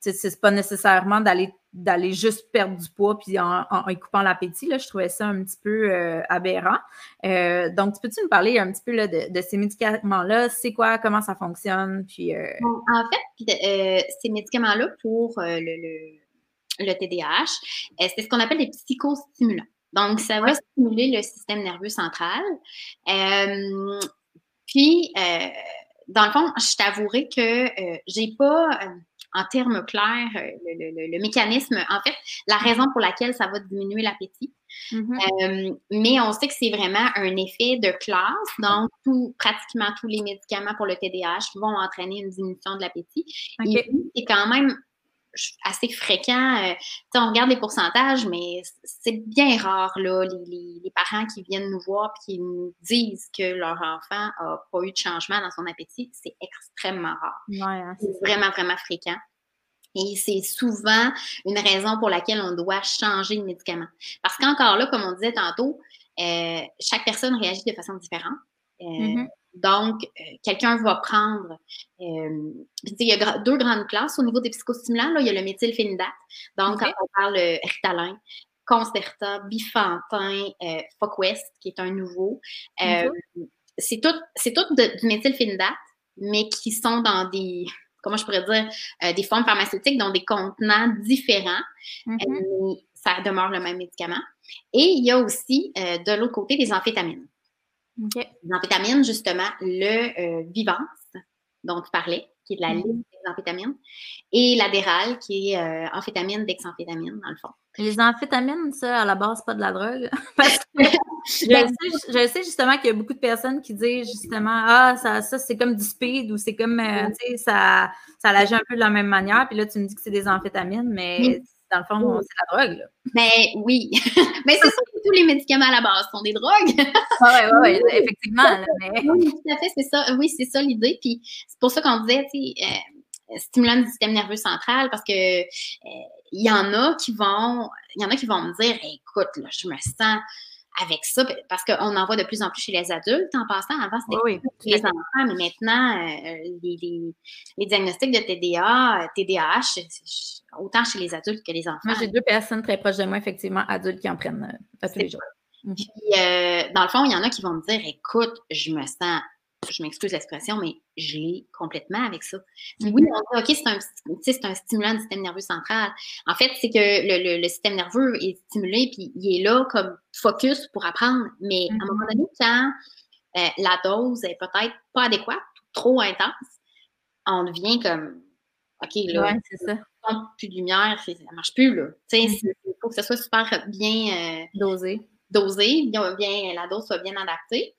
Speaker 1: c'est pas nécessairement d'aller d'aller juste perdre du poids puis en, en, coupant l'appétit. Je trouvais ça un petit peu euh, aberrant. Euh, donc, peux-tu nous parler un petit peu là, de, ces médicaments-là? C'est quoi? Comment ça fonctionne? Puis,
Speaker 2: euh, en fait, ces médicaments-là pour le, le, le, TDAH, c'est ce qu'on appelle des psychostimulants. Donc, ça va stimuler le système nerveux central. puis, dans le fond, je t'avouerai que j'ai pas en termes clairs euh, le, mécanisme, en fait, la raison pour laquelle ça va diminuer l'appétit. Mm-hmm. Euh, mais on sait que c'est vraiment un effet de classe. Donc, tout, pratiquement tous les médicaments pour le TDAH vont entraîner une diminution de l'appétit. Et c'est quand même assez fréquent. Euh, on regarde les pourcentages, mais c'est bien rare, là, les, les, parents qui viennent nous voir et qui nous disent que leur enfant n'a pas eu de changement dans son appétit. C'est extrêmement rare. Hein, c'est vraiment, vraiment fréquent. Et c'est souvent une raison pour laquelle on doit changer de médicament. Parce qu'encore là, comme on disait tantôt, euh, chaque personne réagit de façon différente. Euh, mm-hmm. Donc, euh, quelqu'un va prendre, euh, il y a deux grandes classes au niveau des psychostimulants. Là, il y a le méthylphénidate. Donc, quand on parle euh, Ritalin, Concerta, Bifantin, euh, Focwest, qui est un nouveau, c'est tout, c'est tout du méthylphénidate, mais qui sont dans des, comment je pourrais dire, des formes pharmaceutiques, dans des contenants différents. Mm-hmm. ça demeure le même médicament. Et il y a aussi, de l'autre côté, des amphétamines. Les amphétamines, justement, le euh, Vivance, dont tu parlais, qui est de la mm-hmm. liste des amphétamines, et l'adéral, qui est euh, amphétamine d'examphétamine, dans le fond.
Speaker 1: Les amphétamines, ça, à la base, pas de la drogue. Parce que je, sais, justement qu'il y a beaucoup de personnes qui disent justement Ah, ça, ça c'est comme du speed ou c'est comme, euh, tu sais, ça, ça agit un peu de la même manière. Puis là, tu me dis que c'est des amphétamines, mais dans le fond, c'est la drogue. Là.
Speaker 2: Ben oui. mais c'est ça que tous les médicaments à la base sont des drogues.
Speaker 1: oui, oui, ouais, effectivement.
Speaker 2: Oui, tout à fait, c'est ça. Oui, c'est ça l'idée. Puis c'est pour ça qu'on disait, tu sais, euh, stimulant du système nerveux central, parce que euh, il y en a qui vont, il y en a qui vont me dire, écoute, là, je me sens avec ça, parce qu'on en voit de plus en plus chez les adultes en passant. Avant, c'était les enfants, mais maintenant, euh, les, diagnostics de TDA, TDAH, autant chez les adultes que les enfants.
Speaker 1: Moi, j'ai deux personnes très proches de moi, effectivement, adultes qui en prennent euh, tous les jours.
Speaker 2: Puis, euh, dans le fond, il y en a qui vont me dire écoute, je me sens je m'excuse l'expression, mais je l'ai complètement avec ça. oui, mm-hmm. on dit, OK, c'est un, stimulant du système nerveux central. En fait, c'est que le, système nerveux est stimulé, puis il est là comme focus pour apprendre. Mais à un moment mm-hmm. donné, quand euh, la dose est peut-être pas adéquate, trop intense, on devient comme, OK, là,
Speaker 1: c'est ça.
Speaker 2: plus de lumière, ça marche plus, là. Il faut que ce soit super bien
Speaker 1: euh, dosé.
Speaker 2: Dosé, bien, bien, la dose soit bien adaptée.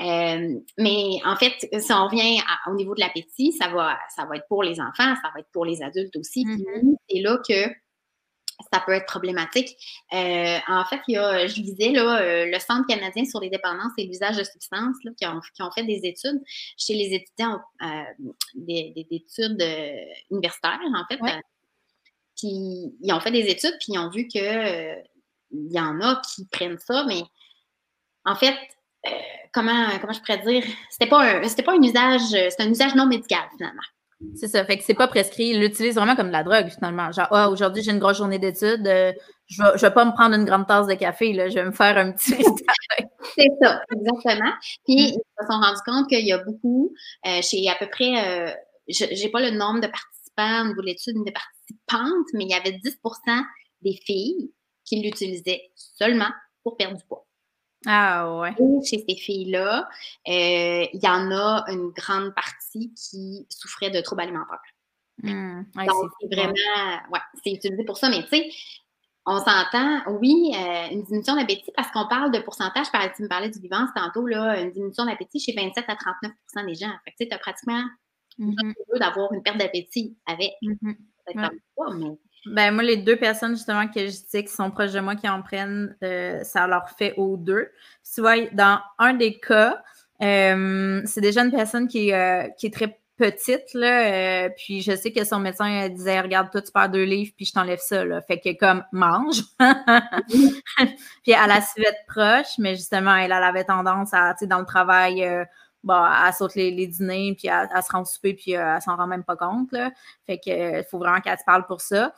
Speaker 2: Euh, mais en fait, si on revient au niveau de l'appétit, ça va, ça va être pour les enfants, ça va être pour les adultes aussi. Mm-hmm. C'est là que ça peut être problématique. Euh, en fait, il y a, je disais, là, euh, le Centre canadien sur les dépendances et l'usage de substances là, qui, ont, qui, ont, fait des études chez les étudiants, des, des, études universitaires, en fait. qui, ils ont fait des études, puis ils ont vu que il y en a qui prennent ça, mais en fait, euh, comment, comment je pourrais dire, c'était pas un, c'était pas un usage, c'est un usage non médical finalement.
Speaker 1: C'est ça, fait que c'est pas prescrit. Il l'utilise vraiment comme de la drogue finalement. Genre, ah, aujourd'hui j'ai une grosse journée d'études, euh, je, vais, je vais pas me prendre une grande tasse de café, là, je vais me faire un petit.
Speaker 2: c'est ça, exactement. Puis mm. ils se sont rendus compte qu'il y a beaucoup, euh, chez à peu près, je j'ai pas le nombre de participants au niveau de l'étude, de participantes, mais il y avait 10% des filles qui l'utilisaient seulement pour perdre du poids.
Speaker 1: Ah ouais.
Speaker 2: chez ces filles-là, euh, il y en a une grande partie qui souffrait de troubles alimentaires. Mmh. Donc, c'est vraiment, ouais, c'est utilisé pour ça, mais tu sais, on s'entend, oui, euh, une diminution d'appétit parce qu'on parle de pourcentage, tu me parlais du vivant tantôt, là, une diminution d'appétit chez 27 à 39% des gens. Fait que tu sais, as pratiquement mmh d'avoir une perte d'appétit avec. Mmh
Speaker 1: mais ben, moi, les deux personnes, justement, que je dis qui sont proches de moi, qui en prennent, euh, ça leur fait aux deux. tu vois, dans un des cas, euh, c'est déjà une personne qui, euh, qui est très petite, là, puis je sais que son médecin disait Regarde, toi, tu perds deux livres, puis je t'enlève ça. Là. Fait que, comme, mange. puis elle a su être proche, mais justement, elle, elle avait tendance à, tu sais, dans le travail, bah, elle saute les, dîners, puis elle, se rend souper, puis elle s'en rend même pas compte. Là. Fait que faut vraiment qu'elle se parle pour ça.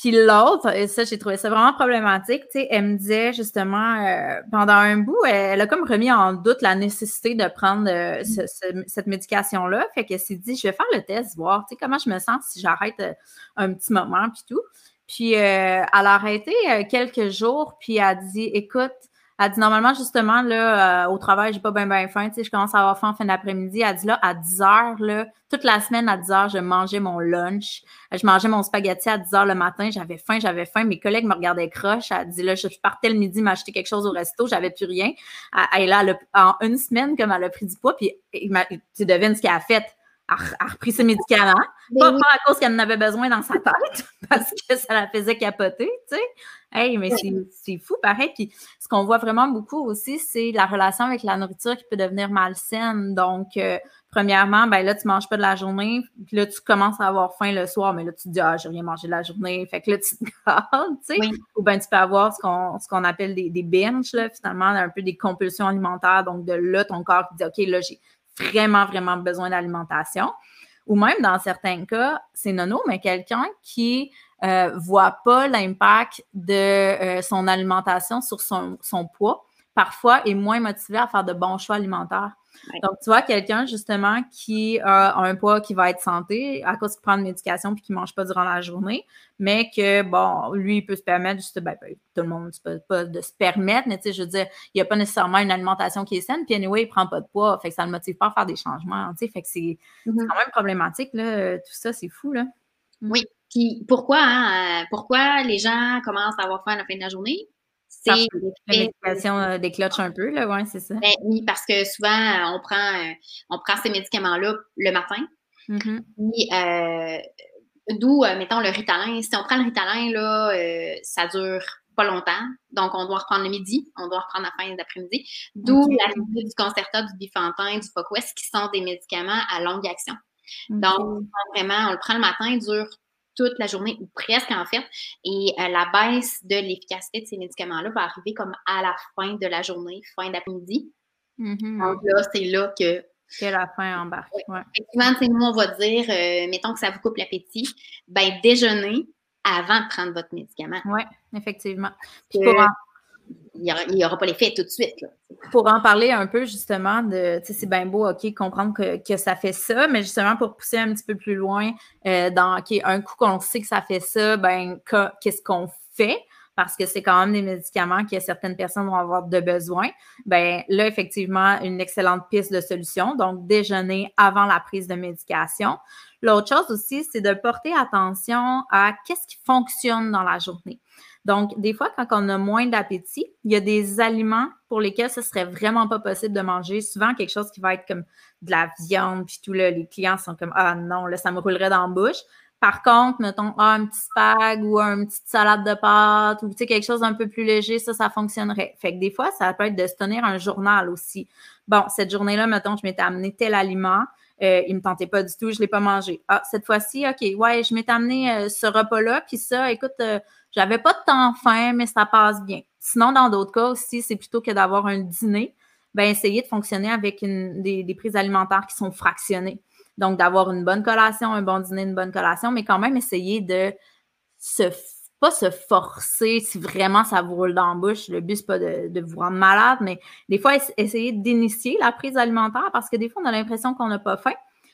Speaker 1: Puis l'autre, et ça, j'ai trouvé ça vraiment problématique, tu sais, elle me disait justement, euh, pendant un bout, elle, a comme remis en doute la nécessité de prendre euh, cette médication-là. Fait qu'elle s'est dit, je vais faire le test, voir, tu sais, comment je me sens si j'arrête euh, un petit moment, puis tout. Puis elle a arrêté quelques jours, puis elle a dit, écoute, elle dit normalement, justement, là, euh, au travail, j'ai pas bien bien faim. Tu sais, je commence à avoir faim en fin d'après-midi. Elle dit là, à 10 heures, là, toute la semaine à 10 heures, je mangeais mon lunch. Je mangeais mon spaghetti à 10 heures le matin. J'avais faim, j'avais faim. Mes collègues me regardaient croche. Elle dit là, je partais le midi m'acheter quelque chose au resto, j'avais plus rien. Elle, là, en une semaine, comme elle a pris du poids, puis tu devines ce qu'elle a fait a, repris ses médicaments. Pas, à cause qu'elle en avait besoin dans sa tête, parce que ça la faisait capoter, tu sais. Hey, mais c'est fou, pareil. Puis ce qu'on voit vraiment beaucoup aussi, c'est la relation avec la nourriture qui peut devenir malsaine. Donc, euh, premièrement, ben là, tu manges pas de la journée, puis là, tu commences à avoir faim le soir, mais là, tu te dis, ah, j'ai rien mangé de la journée. Fait que là, tu te gardes, tu sais. Ou bien tu peux avoir ce qu'on ce qu'on appelle des, des binges, là, finalement, un peu des compulsions alimentaires. Donc, de là, ton corps dit, OK, là, j'ai vraiment, vraiment besoin d'alimentation. Ou même dans certains cas, c'est nono, mais quelqu'un qui euh, voit pas l'impact de euh, son alimentation sur son, son, poids, parfois est moins motivé à faire de bons choix alimentaires. Donc, tu vois, quelqu'un justement qui a un poids qui va être santé à cause qu'il prend de médication puis qui ne mange pas durant la journée, mais que, bon, lui, il peut se permettre, juste, ben, ben, tout le monde ne peut pas de se permettre, mais tu sais, je veux dire, il n'y a pas nécessairement une alimentation qui est saine, puis anyway, il ne prend pas de poids, fait que ça ne le motive pas à faire des changements, tu sais, fait que c'est mm-hmm. quand même problématique, là, tout ça, c'est fou, là.
Speaker 2: Mm. Oui, puis pourquoi, hein, pourquoi les gens commencent à avoir faim à la fin de la journée?
Speaker 1: C'est la médication euh, déclenche un peu, là, ouais, c'est ça.
Speaker 2: Ben oui, parce que souvent, on prend, euh, on prend ces médicaments-là le matin. Puis, euh, d'où, mettons, le ritalin. Si on prend le ritalin, là, ça dure pas longtemps. Donc, on doit reprendre le midi, on doit reprendre la fin d'après-midi. D'où la l'arrivée du Concerta, du Bifantin, du Focus, qui sont des médicaments à longue action. Donc, vraiment, on le prend le matin, il dure toute la journée, ou presque en fait. Et euh, la baisse de l'efficacité de ces médicaments-là va arriver comme à la fin de la journée, fin d'après-midi. Mm-hmm. Donc là, c'est là que.
Speaker 1: Que la fin embarque. Ouais.
Speaker 2: Effectivement, nous, on va dire, euh, mettons que ça vous coupe l'appétit, ben déjeuner avant de prendre votre médicament.
Speaker 1: Oui, effectivement
Speaker 2: il n'y aura, pas l'effet tout de suite.
Speaker 1: Pour en parler un peu, justement, de c'est bien beau, OK, comprendre que, ça fait ça, mais justement, pour pousser un petit peu plus loin, euh, dans OK, un coup qu'on sait que ça fait ça, ben qu'est-ce qu'on fait? Parce que c'est quand même des médicaments que certaines personnes vont avoir de besoin. Ben là, effectivement, une excellente piste de solution. Donc, déjeuner avant la prise de médication. L'autre chose aussi, c'est de porter attention à qu'est-ce qui fonctionne dans la journée. Donc, des fois, quand on a moins d'appétit, il y a des aliments pour lesquels ce serait vraiment pas possible de manger. Souvent, quelque chose qui va être comme de la viande, puis tout, là, les clients sont comme Ah non, là, ça me roulerait dans la bouche. Par contre, mettons, ah, un petit spag ou une petite salade de pâtes ou quelque chose d'un peu plus léger, ça, ça fonctionnerait. Fait que des fois, ça peut être de se tenir un journal aussi. Bon, cette journée-là, mettons, je m'étais amené tel aliment, euh, il me tentait pas du tout, je l'ai pas mangé. Ah, cette fois-ci, OK, ouais, je m'étais amené euh, ce repas-là, puis ça, écoute, euh, j'avais pas de temps faim, mais ça passe bien. Sinon, dans d'autres cas aussi, c'est plutôt que d'avoir un dîner, ben essayer de fonctionner avec une, des, des prises alimentaires qui sont fractionnées. Donc, d'avoir une bonne collation, un bon dîner, une bonne collation, mais quand même essayer de se pas se forcer si vraiment ça vous roule dans la bouche. Le but, c'est pas de, de, vous rendre malade, mais des fois, essayer d'initier la prise alimentaire parce que des fois, on a l'impression qu'on n'a pas faim.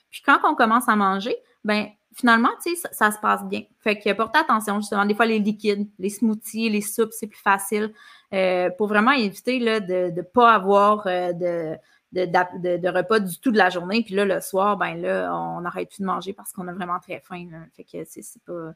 Speaker 1: Puis quand on commence à manger, ben finalement, tu sais, ça, se passe bien. Fait que portez attention, justement, des fois, les liquides, les smoothies, les soupes, c'est plus facile euh, pour vraiment éviter là, de ne pas avoir euh, de de, repas du tout de la journée. Puis là, le soir, ben là, on n'arrête plus de manger parce qu'on a vraiment très faim. Fait que c'est pas,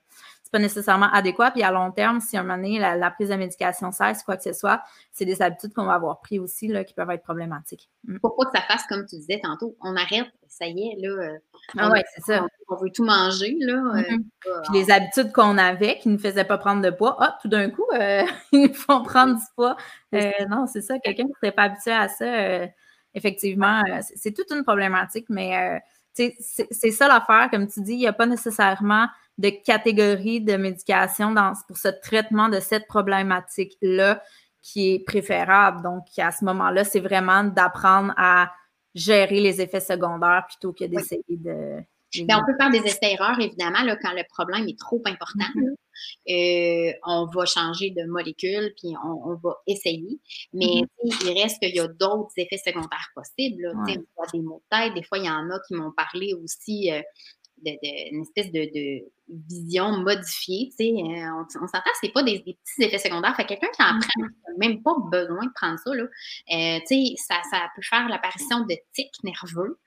Speaker 1: pas nécessairement adéquat. Puis à long terme, si à un moment donné, la, prise de médication cesse, quoi que ce soit, c'est des habitudes qu'on va avoir pris aussi là, qui peuvent être problématiques.
Speaker 2: Mm. Pourquoi que ça fasse comme tu disais tantôt, on arrête, ça y est, là. Euh,
Speaker 1: ah ouais, c'est ça.
Speaker 2: On, veut tout manger, là. Euh,
Speaker 1: mm-hmm. Puis les habitudes qu'on avait qui ne nous faisaient pas prendre de poids, ah, tout d'un coup, euh, ils nous font prendre du poids. non, c'est ça, quelqu'un qui ne serait pas habitué à ça effectivement, euh, c'est toute une problématique, mais euh, c'est ça l'affaire. Comme tu dis, il n'y a pas nécessairement de catégorie de médication dans, pour ce traitement de cette problématique-là qui est préférable. Donc, à ce moment-là, c'est vraiment d'apprendre à
Speaker 2: gérer les effets secondaires plutôt que d'essayer de. On peut faire des essais-erreurs, évidemment, là, quand le problème est trop important. Mm-hmm. Euh, on va changer de molécule, puis on, va essayer. Mais mm-hmm. il reste qu'il y a d'autres effets secondaires possibles. Là. Ouais. Des mots de tête, des fois, il y en a qui m'ont parlé aussi euh, d'une espèce de, vision modifiée. Tu sais, euh, on, on s'entend, c'est pas des, petits effets secondaires. Fait quelqu'un qui en mm-hmm. prend, n'a même pas besoin de prendre ça. Là. Euh, tu sais, ça, ça, peut faire l'apparition de tics nerveux,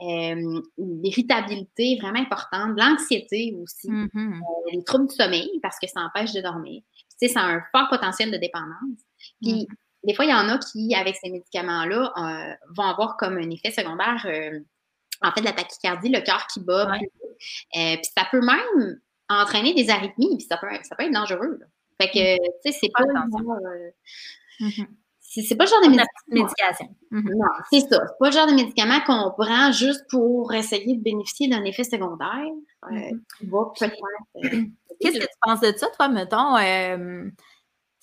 Speaker 2: euh, l'irritabilité vraiment importante, l'anxiété aussi, mm-hmm. les troubles du sommeil parce que ça empêche de dormir. Tu sais, ça a un fort potentiel de dépendance. Puis, mm-hmm. des fois, il y en a qui, avec ces médicaments-là, vont avoir comme un effet secondaire en fait, la tachycardie, le cœur qui bat. Euh, puis ça peut même entraîner des arythmies, puis ça peut, ça peut être dangereux. Fait que, mm. tu sais, c'est pas. Euh, mm-hmm. C'est pas le genre de
Speaker 1: médication.
Speaker 2: Mm-hmm. Non, c'est ça. C'est pas le genre de médicament qu'on prend juste pour essayer de bénéficier d'un effet secondaire. Euh,
Speaker 1: mm-hmm. Qu'est-ce que tu penses de ça, toi, mettons?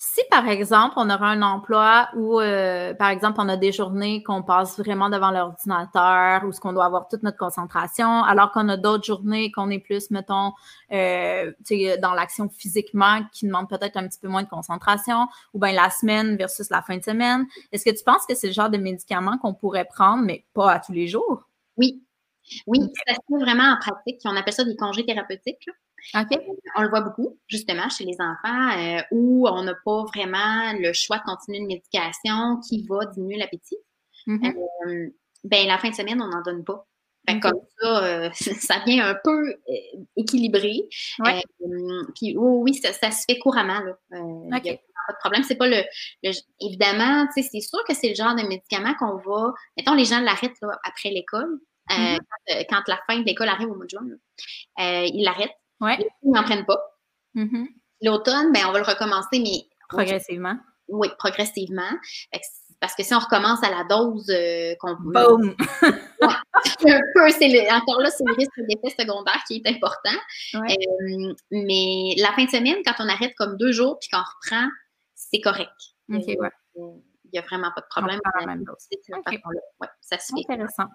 Speaker 1: Si, par exemple, on aura un emploi où, euh, par exemple, on a des journées qu'on passe vraiment devant l'ordinateur, où ce qu'on doit avoir toute notre concentration, alors qu'on a d'autres journées qu'on est plus, mettons, euh, dans l'action physiquement, qui demande peut-être un petit peu moins de concentration, ou bien la semaine versus la fin de semaine. Est-ce que tu penses que c'est le genre de médicament qu'on pourrait prendre, mais pas à tous les jours?
Speaker 2: Oui. Oui, ça se fait vraiment en pratique. On appelle ça des congés thérapeutiques. Là. Euh, on le voit beaucoup, justement, chez les enfants, euh, où on n'a pas vraiment le choix de continuer une médication qui va diminuer l'appétit. Euh, ben, la fin de semaine, on n'en donne pas. Comme ça, ça vient un peu équilibré. puis oui, ça, se fait couramment. Là. pas de problème. C'est pas le, évidemment, c'est sûr que c'est le genre de médicament qu'on va. Mettons, les gens l'arrêtent après l'école. Mm-hmm. quand, la fin de l'école arrive au mois de juin, ils l'arrêtent.
Speaker 1: Ouais.
Speaker 2: Ils n'en prennent pas. Mm-hmm. L'automne, ben, on va le recommencer, mais.
Speaker 1: Progressivement.
Speaker 2: Oui, progressivement. Parce que si on recommence à la dose euh, qu'on
Speaker 1: Boom!
Speaker 2: un peu, c'est encore là, c'est le risque d'effet secondaire qui est important. Euh, mais la fin de semaine, quand on arrête comme deux jours puis qu'on reprend, c'est correct.
Speaker 1: Ouais.
Speaker 2: Il n'y a vraiment pas de problème.
Speaker 1: La même dose.
Speaker 2: Ouais, ça se fait.
Speaker 1: Intéressant.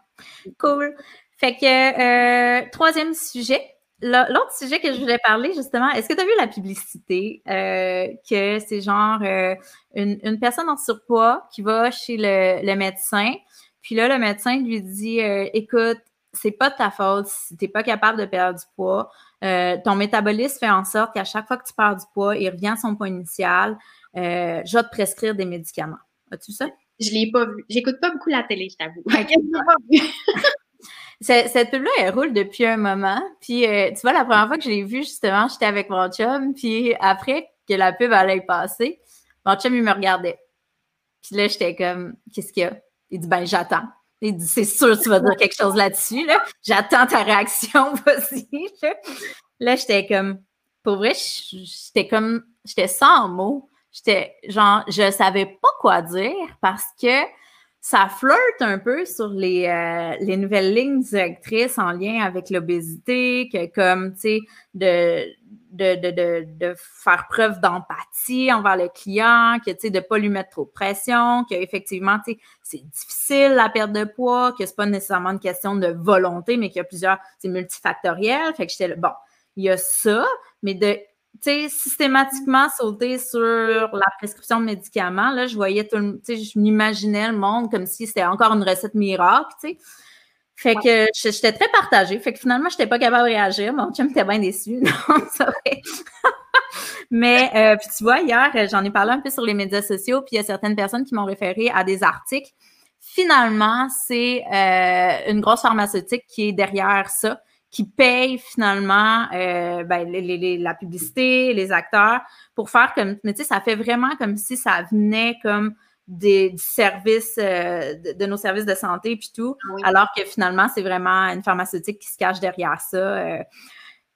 Speaker 1: Cool. Fait que, euh, troisième sujet, L'autre sujet que je voulais parler, justement, est-ce que tu as vu la publicité euh, que c'est genre euh, une, personne en surpoids qui va chez le, médecin, puis là, le médecin lui dit euh, Écoute, c'est pas de ta faute si tu n'es pas capable de perdre du poids. ton métabolisme fait en sorte qu'à chaque fois que tu perds du poids, il revient à son point initial. je vais te prescrire des médicaments. As-tu ça?
Speaker 2: Je l'ai pas vu. J'écoute pas beaucoup la télé, je t'avoue.
Speaker 1: Cette pub-là, elle roule depuis un moment. Puis, euh, tu vois, la première fois que je l'ai vue, justement, j'étais avec mon chum. Puis après que la pub allait passer, mon chum, il me regardait. Puis là, j'étais comme, qu'est-ce qu'il y a? Il dit, ben, j'attends. Il dit, c'est sûr tu vas dire quelque chose là-dessus. Là. J'attends ta réaction, vas-y. Là, j'étais comme, pour vrai, j'étais comme, j'étais sans mots. J'étais genre, je savais pas quoi dire parce que ça flirte un peu sur les, euh, les nouvelles lignes directrices en lien avec l'obésité, que comme, tu sais, de, de, de, de, faire preuve d'empathie envers le client, que, tu sais, de pas lui mettre trop de pression, qu'effectivement, tu sais, c'est difficile la perte de poids, que c'est pas nécessairement une question de volonté, mais qu'il y a plusieurs, c'est multifactoriel. Fait que j'étais bon, il y a ça, mais de sais, systématiquement sauter sur la prescription de médicaments. Là, je voyais tout tu sais, je m'imaginais le monde comme si c'était encore une recette miracle, tu sais. Fait que j'étais très partagée. Fait que finalement, je n'étais pas capable de réagir. Mon chum était bien déçu. Non, c'est vrai. Mais euh, puis tu vois, hier, j'en ai parlé un peu sur les médias sociaux, puis il y a certaines personnes qui m'ont référé à des articles. Finalement, c'est euh, une grosse pharmaceutique qui est derrière ça qui payent finalement euh, ben, la publicité, les acteurs pour faire comme. Mais tu sais, ça fait vraiment comme si ça venait comme des, services, euh, de, nos services de santé puis tout, alors que finalement, c'est vraiment une pharmaceutique qui se cache derrière ça. Euh.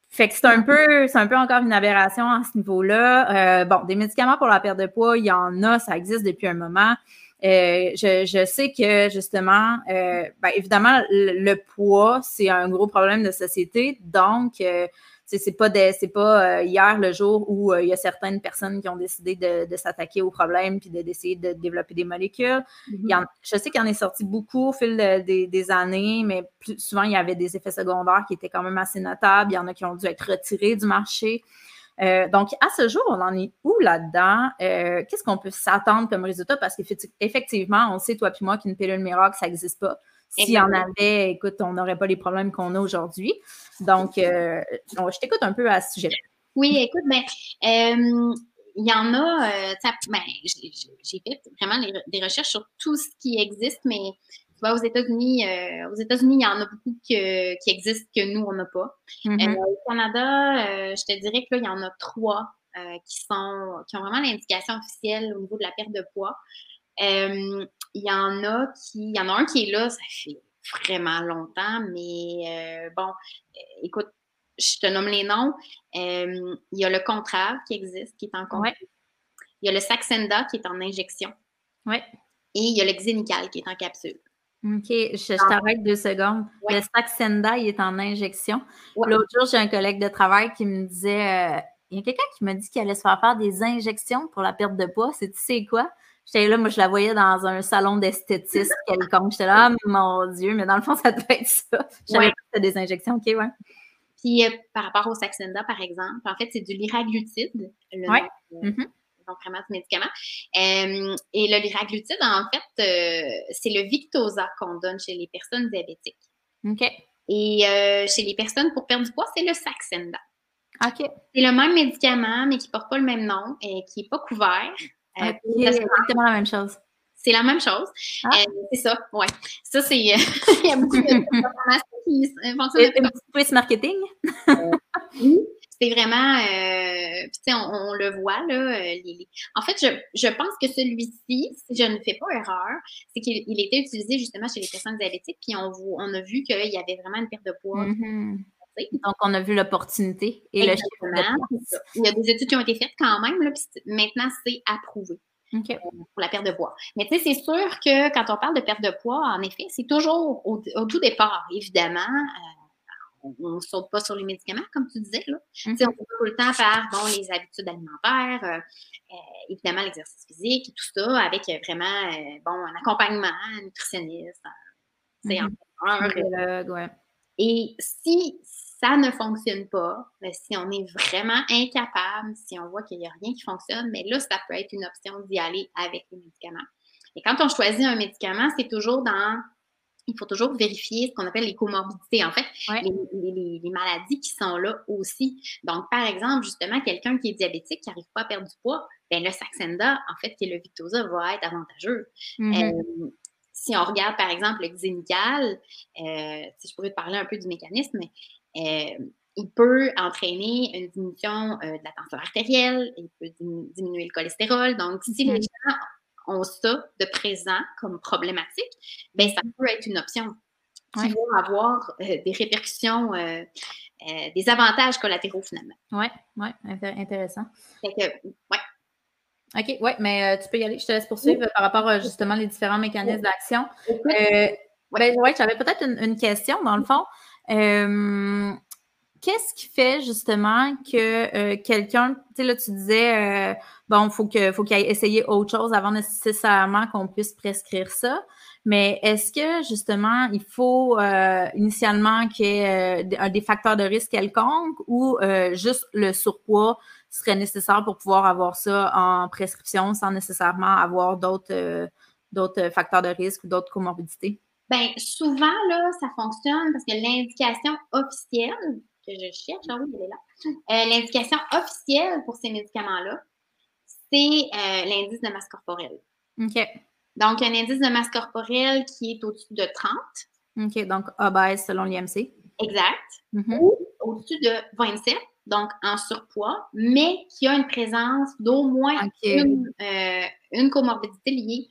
Speaker 1: Fait que c'est un peu, c'est un peu encore une aberration à ce niveau-là. bon, des médicaments pour la perte de poids, il y en a, ça existe depuis un moment. Euh, je, sais que justement, euh, ben, évidemment, le, poids, c'est un gros problème de société. Donc, euh, c'est pas, pas hier le jour où il y a certaines personnes qui ont décidé de, s'attaquer au problème puis d'essayer de, développer des molécules. Mm-hmm. je sais qu'il en est sorti beaucoup au fil des, années, mais plus souvent, il y avait des effets secondaires qui étaient quand même assez notables. Il y en a qui ont dû être retirés du marché. Euh, donc, à ce jour, on en est où là-dedans? Euh, qu'est-ce qu'on peut s'attendre comme résultat? Parce qu'effectivement, on sait, toi puis moi, qu'une pilule miracle, ça n'existe pas. S'il y en avait, écoute, on n'aurait pas les problèmes qu'on a aujourd'hui. Donc, euh, je t'écoute un peu à ce sujet.
Speaker 2: Oui, écoute, mais il y en a, ben, j'ai fait vraiment des recherches sur tout ce qui existe, mais aux États-Unis, euh, aux États-Unis, il y en a beaucoup qui existent que nous, on n'a pas. Mm-hmm. Euh, au Canada, euh, je te dirais que là, il y en a trois qui sont qui ont vraiment l'indication officielle au niveau de la perte de poids. il y en a qui. Il y en a un qui est là, ça fait vraiment longtemps, mais bon, écoute, je te nomme les noms. il y a le Contrave qui existe, qui est en compte. Il y a le Saxenda qui est en injection.
Speaker 1: Oui.
Speaker 2: Et il y a le Xenical qui est en capsule.
Speaker 1: OK, je, t'arrête deux secondes. Le Saxenda, il est en injection. L'autre jour, j'ai un collègue de travail qui me disait euh, il y a quelqu'un qui m'a dit qu'il allait se faire faire des injections pour la perte de poids. C'est tu sais quoi? J'étais là, moi, je la voyais dans un salon d'esthétisme quelconque. J'étais là, oh, mon Dieu, mais dans le fond, ça devait être ça. J'avais fait des injections. OK, ouais.
Speaker 2: Puis, euh, par rapport au Saxenda, par exemple, en fait, c'est du liraglutide.
Speaker 1: Oui. Mm-hmm
Speaker 2: donc vraiment ce médicament. Euh, et le liraglutide, en fait, euh, c'est le Victoza qu'on donne chez les personnes diabétiques.
Speaker 1: OK.
Speaker 2: Et euh, chez les personnes pour perdre du poids, c'est le Saxenda.
Speaker 1: OK.
Speaker 2: C'est le même médicament, mais qui ne porte pas le même nom et qui n'est pas couvert.
Speaker 1: c'est exactement la même chose.
Speaker 2: C'est la même chose. Ah. c'est ça, ouais. Ça, c'est. il y a beaucoup de qui
Speaker 1: fonctionnent. Marketing?
Speaker 2: oui c'est vraiment, euh, tu sais, on, le voit, là. Euh, en fait, je, je pense que celui-ci, si je ne fais pas erreur, c'est qu'il était utilisé justement chez les personnes diabétiques, puis on, on a vu qu'il y avait vraiment une perte de poids.
Speaker 1: Mm-hmm. Donc, on a vu l'opportunité et le chiffre
Speaker 2: Il y a des études qui ont été faites quand même, là, puis maintenant, c'est approuvé. Euh, pour la perte de poids. Mais tu sais, c'est sûr que quand on parle de perte de poids, en effet, c'est toujours au, tout départ, évidemment on ne saute pas sur les médicaments, comme tu disais. Là. On peut tout le temps faire bon, les habitudes alimentaires, euh, euh, évidemment l'exercice physique et tout ça, avec vraiment euh, bon, un accompagnement, un nutritionniste, c'est
Speaker 1: mm
Speaker 2: Et si ça ne fonctionne pas, ben, si on est vraiment incapable, si on voit qu'il n'y a rien qui fonctionne, mais ben là, ça peut être une option d'y aller avec les médicaments. Et quand on choisit un médicament, c'est toujours dans il faut toujours vérifier ce qu'on appelle les comorbidités, en fait, les, maladies qui sont là aussi. Donc, par exemple, justement, quelqu'un qui est diabétique, qui n'arrive pas à perdre du poids, ben le Saxenda, en fait, qui est le Victoza, va être avantageux. Mm-hmm. Euh, si on regarde, par exemple, le Xenical, euh, si je pourrais te parler un peu du mécanisme, euh, il peut entraîner une diminution de la tension artérielle, il peut diminuer le cholestérol. Donc, si les mm-hmm. gens ont ça de présent comme problématique, ben ça peut être une option qui va avoir euh, des répercussions, euh, euh, des avantages collatéraux finalement.
Speaker 1: Oui, oui, intéressant.
Speaker 2: Fait que, ouais.
Speaker 1: OK, oui, mais tu peux y aller. Je te laisse poursuivre par rapport à justement les différents mécanismes d'action. ben, ouais, j'avais peut-être une, question dans le fond qu'est-ce qui fait justement que euh, quelqu'un, tu sais, là, tu disais, euh, bon, faut faut qu'il aille essayer autre chose avant nécessairement qu'on puisse prescrire ça. Mais est-ce que justement, il faut euh, initialement qu'il y ait des facteurs de risque quelconques ou juste le surpoids serait nécessaire pour pouvoir avoir ça en prescription sans nécessairement avoir d'autres d'autres facteurs de risque ou d'autres comorbidités?
Speaker 2: Bien, souvent, là, ça fonctionne parce que l'indication officielle que je cherche. Ah oui, elle est là. Euh, l'indication officielle pour ces médicaments-là, c'est euh, l'indice de masse corporelle.
Speaker 1: OK.
Speaker 2: Donc, un indice de masse corporelle qui est au-dessus de 30.
Speaker 1: OK, donc obèse selon l'IMC.
Speaker 2: Exact. Mm-hmm. Ou au-dessus de 27, donc en surpoids, mais qui a une présence d'au moins une, euh, une, comorbidité liée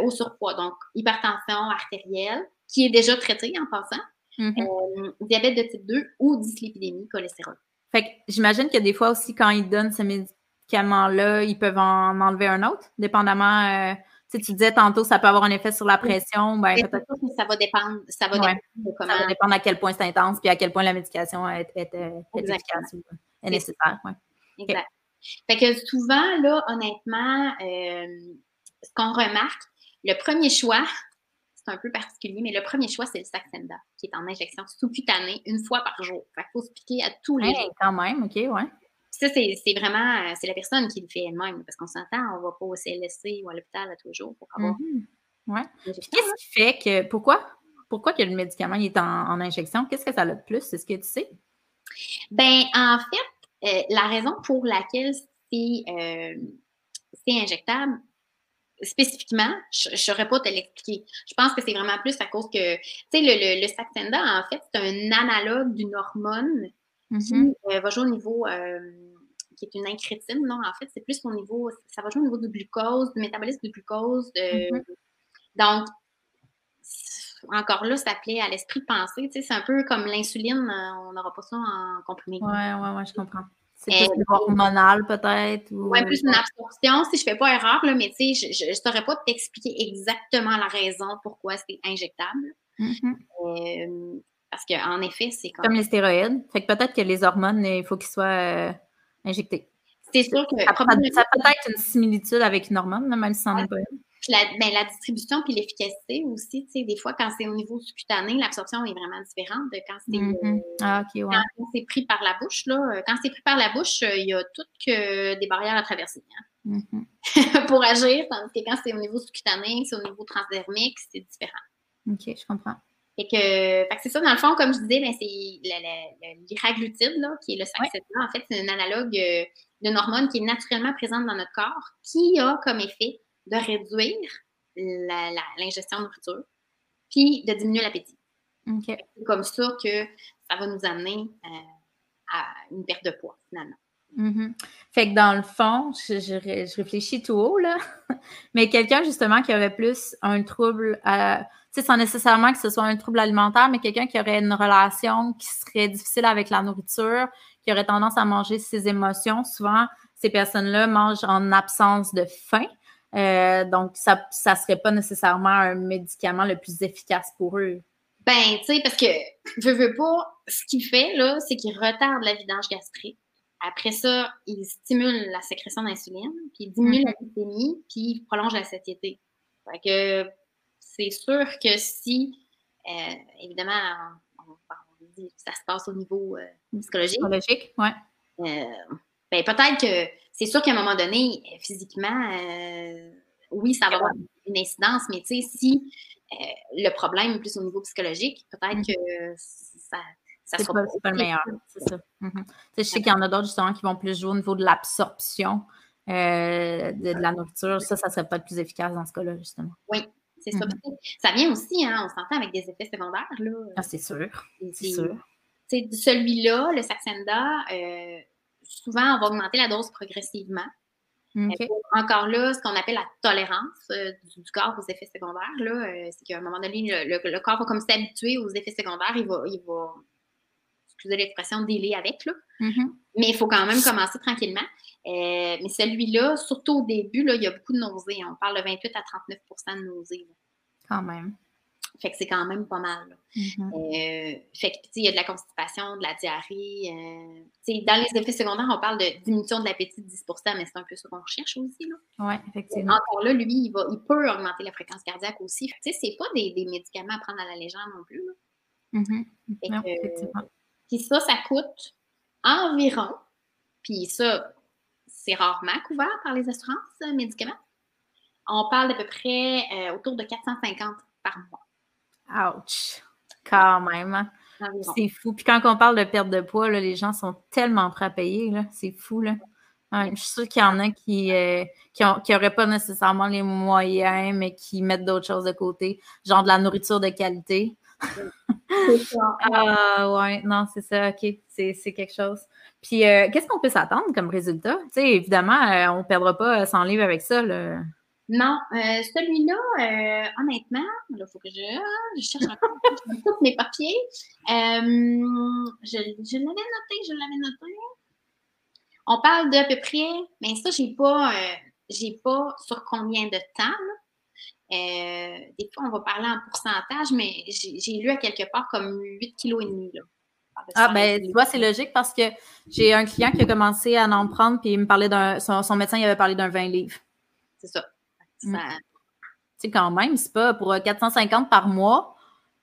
Speaker 2: au surpoids. Donc, hypertension artérielle, qui est déjà traitée en passant. Mm-hmm. Euh, diabète de type 2 ou dyslipidémie, cholestérol.
Speaker 1: Fait que j'imagine que des fois aussi, quand ils donnent ce médicament-là, ils peuvent en enlever un autre, dépendamment. Euh, tu disais tantôt, ça peut avoir un effet sur la pression. Ben,
Speaker 2: peut-être que ça va dépendre. Ça va, dépendre de
Speaker 1: comment... ça va dépendre à quel point c'est intense puis à quel point la médication est, est, efficace ou est nécessaire. Ouais.
Speaker 2: Exact. Fait que souvent, là, honnêtement, euh, ce qu'on remarque, le premier choix, c'est un peu particulier, mais le premier choix, c'est le Saxenda, qui est en injection sous-cutanée une fois par jour. Fait qu'il faut se piquer à tous les jours.
Speaker 1: Quand même, OK, ouais.
Speaker 2: Ça, c'est vraiment, c'est la personne qui le fait elle-même, parce qu'on s'entend, on va pas au CLSC ou à l'hôpital à tous les jours pour avoir.
Speaker 1: Mm-hmm. Ouais. Qu'est-ce qui fait que, pourquoi, pourquoi que le médicament est en, injection? Qu'est-ce que ça a de plus? C'est ce que tu sais?
Speaker 2: Ben, en fait, euh, la raison pour laquelle c'est euh, injectable, spécifiquement, je ne saurais pas te l'expliquer. Je pense que c'est vraiment plus à cause que, tu sais, le, le, Saxenda, en fait, c'est un analogue d'une hormone qui mm-hmm. euh, va jouer au niveau, euh, qui est une incrétine, non? En fait, c'est plus au niveau, ça va jouer au niveau du glucose, du métabolisme du glucose. Mm-hmm. Donc, encore là, ça plaît à l'esprit de penser. Tu sais, c'est un peu comme l'insuline, euh, on n'aura pas ça en comprimé.
Speaker 1: Oui, oui, oui, je comprends. C'est plus hormonal peut-être?
Speaker 2: Oui, plus une absorption, si je ne fais pas erreur, là, mais tu sais, je ne saurais pas t'expliquer exactement la raison pourquoi c'est injectable. Mm-hmm. parce qu'en effet, c'est
Speaker 1: comme... Comme les stéroïdes. Fait que peut-être que les hormones, il faut qu'ils soient euh, injectés.
Speaker 2: C'est sûr que...
Speaker 1: Ça, peut être une similitude avec une hormone, même si ça n'en est pas une
Speaker 2: la, ben, la distribution puis l'efficacité aussi, tu sais, des fois, quand c'est au niveau sous-cutané, l'absorption est vraiment différente de quand c'est
Speaker 1: mm-hmm. ah,
Speaker 2: pris par la bouche. Là. Euh, quand c'est pris par la bouche, euh, il y a toutes que des barrières à traverser hein. mm-hmm. pour agir, tandis que quand c'est au niveau sous-cutané, c'est au niveau transdermique, c'est différent.
Speaker 1: OK, je comprends.
Speaker 2: Et que, c'est ça, dans le fond, comme je disais, ben, c'est l'iraglutide, qui est le saxétina. En fait, c'est un analogue euh, d'une hormone qui est naturellement présente dans notre corps, qui a comme effet de réduire l'ingestion de nourriture, puis de diminuer l'appétit. C'est comme ça que ça va nous amener euh, à une perte de poids, finalement.
Speaker 1: Mm-hmm. Fait que dans le fond, je, réfléchis tout haut, là, mais quelqu'un justement qui aurait plus un trouble, tu sais, sans nécessairement que ce soit un trouble alimentaire, mais quelqu'un qui aurait une relation qui serait difficile avec la nourriture, qui aurait tendance à manger ses émotions, souvent, ces personnes-là mangent en absence de faim. Euh, donc, ça ne serait pas nécessairement un médicament le plus efficace pour eux.
Speaker 2: Ben, tu sais, parce que, je veux pas, ce qu'il fait, là, c'est qu'il retarde la vidange gastrique. Après ça, il stimule la sécrétion d'insuline, puis il diminue la mhm. glycémie, puis il prolonge la satiété. Fait que, c'est sûr que si, euh, évidemment, ça se passe au niveau euh, psychologique.
Speaker 1: Psychologique, oui.
Speaker 2: Ben, peut-être que c'est sûr qu'à un moment donné, physiquement, euh, oui, ça va avoir une incidence, mais tu sais, si euh, le problème est plus au niveau psychologique, peut-être mm. que ça. ça
Speaker 1: sera pas, pas le meilleur, c'est ça. Mm-hmm. Je sais qu'il y en a d'autres justement qui vont plus jouer au niveau de l'absorption euh, de, la nourriture. Ça, ça serait pas le plus efficace dans ce cas-là, justement.
Speaker 2: Oui, c'est ça. Mm-hmm. Ça vient aussi, hein, on s'entend avec des effets secondaires. Là.
Speaker 1: Ah, c'est sûr. C'est sûr.
Speaker 2: Celui-là, le Saxenda, souvent, on va augmenter la dose progressivement. encore là, ce qu'on appelle la tolérance euh, du, corps aux effets secondaires, euh, c'est qu'à un moment donné, le, corps va comme s'habituer aux effets secondaires, il va, il va excusez l'expression, délai avec. Là. Mm-hmm. Mais il faut quand même commencer tranquillement. Euh, mais celui-là, surtout au début, là, il y a beaucoup de nausées. On parle de 28 à 39% de nausées.
Speaker 1: Quand même.
Speaker 2: Fait que c'est quand même pas mal. Mm-hmm. Euh, fait que, il y a de la constipation, de la diarrhée. Euh, dans les effets secondaires, on parle de diminution de l'appétit de 10 mais c'est un peu ce qu'on recherche aussi.
Speaker 1: Oui, effectivement.
Speaker 2: Encore là, lui, il, va, il peut augmenter la fréquence cardiaque aussi. Tu sais, c'est pas des, des, médicaments à prendre à la légère non plus.
Speaker 1: Mm-hmm. non, effectivement.
Speaker 2: Puis ça, ça coûte environ, puis ça, c'est rarement couvert par les assurances euh, médicaments. On parle d'à peu près autour de 450 par mois.
Speaker 1: Ouch! Quand même. Hein. C'est fou. Puis quand on parle de perte de poids, là, les gens sont tellement prêts à payer. C'est fou. Là. je suis sûre qu'il y en a qui n'auraient euh, pas nécessairement les moyens, mais qui mettent d'autres choses de côté, genre de la nourriture de qualité. ah ouais, non, c'est ça, ok, c'est quelque chose. Puis euh, qu'est-ce qu'on peut s'attendre comme résultat? Tu sais, évidemment, euh, on ne perdra pas 100 livres avec ça. Là.
Speaker 2: Non, euh, celui-là, euh, honnêtement, il faut que je, je cherche encore tous mes papiers. Euh, je, je l'avais noté, je l'avais noté. On parle d'à peu près, mais ça, j'ai pas, j'ai pas sur combien de temps. des fois, on va parler en pourcentage, mais j'ai lu à quelque part comme 8 kg.
Speaker 1: Ah, ben, tu vois, c'est logique parce que j'ai un client qui a commencé à en prendre, puis il me parlait d'un. Son, médecin, il avait parlé d'un 20 livres.
Speaker 2: C'est ça.
Speaker 1: Mm. Tu sais, quand même, c'est pas pour 450 par mois,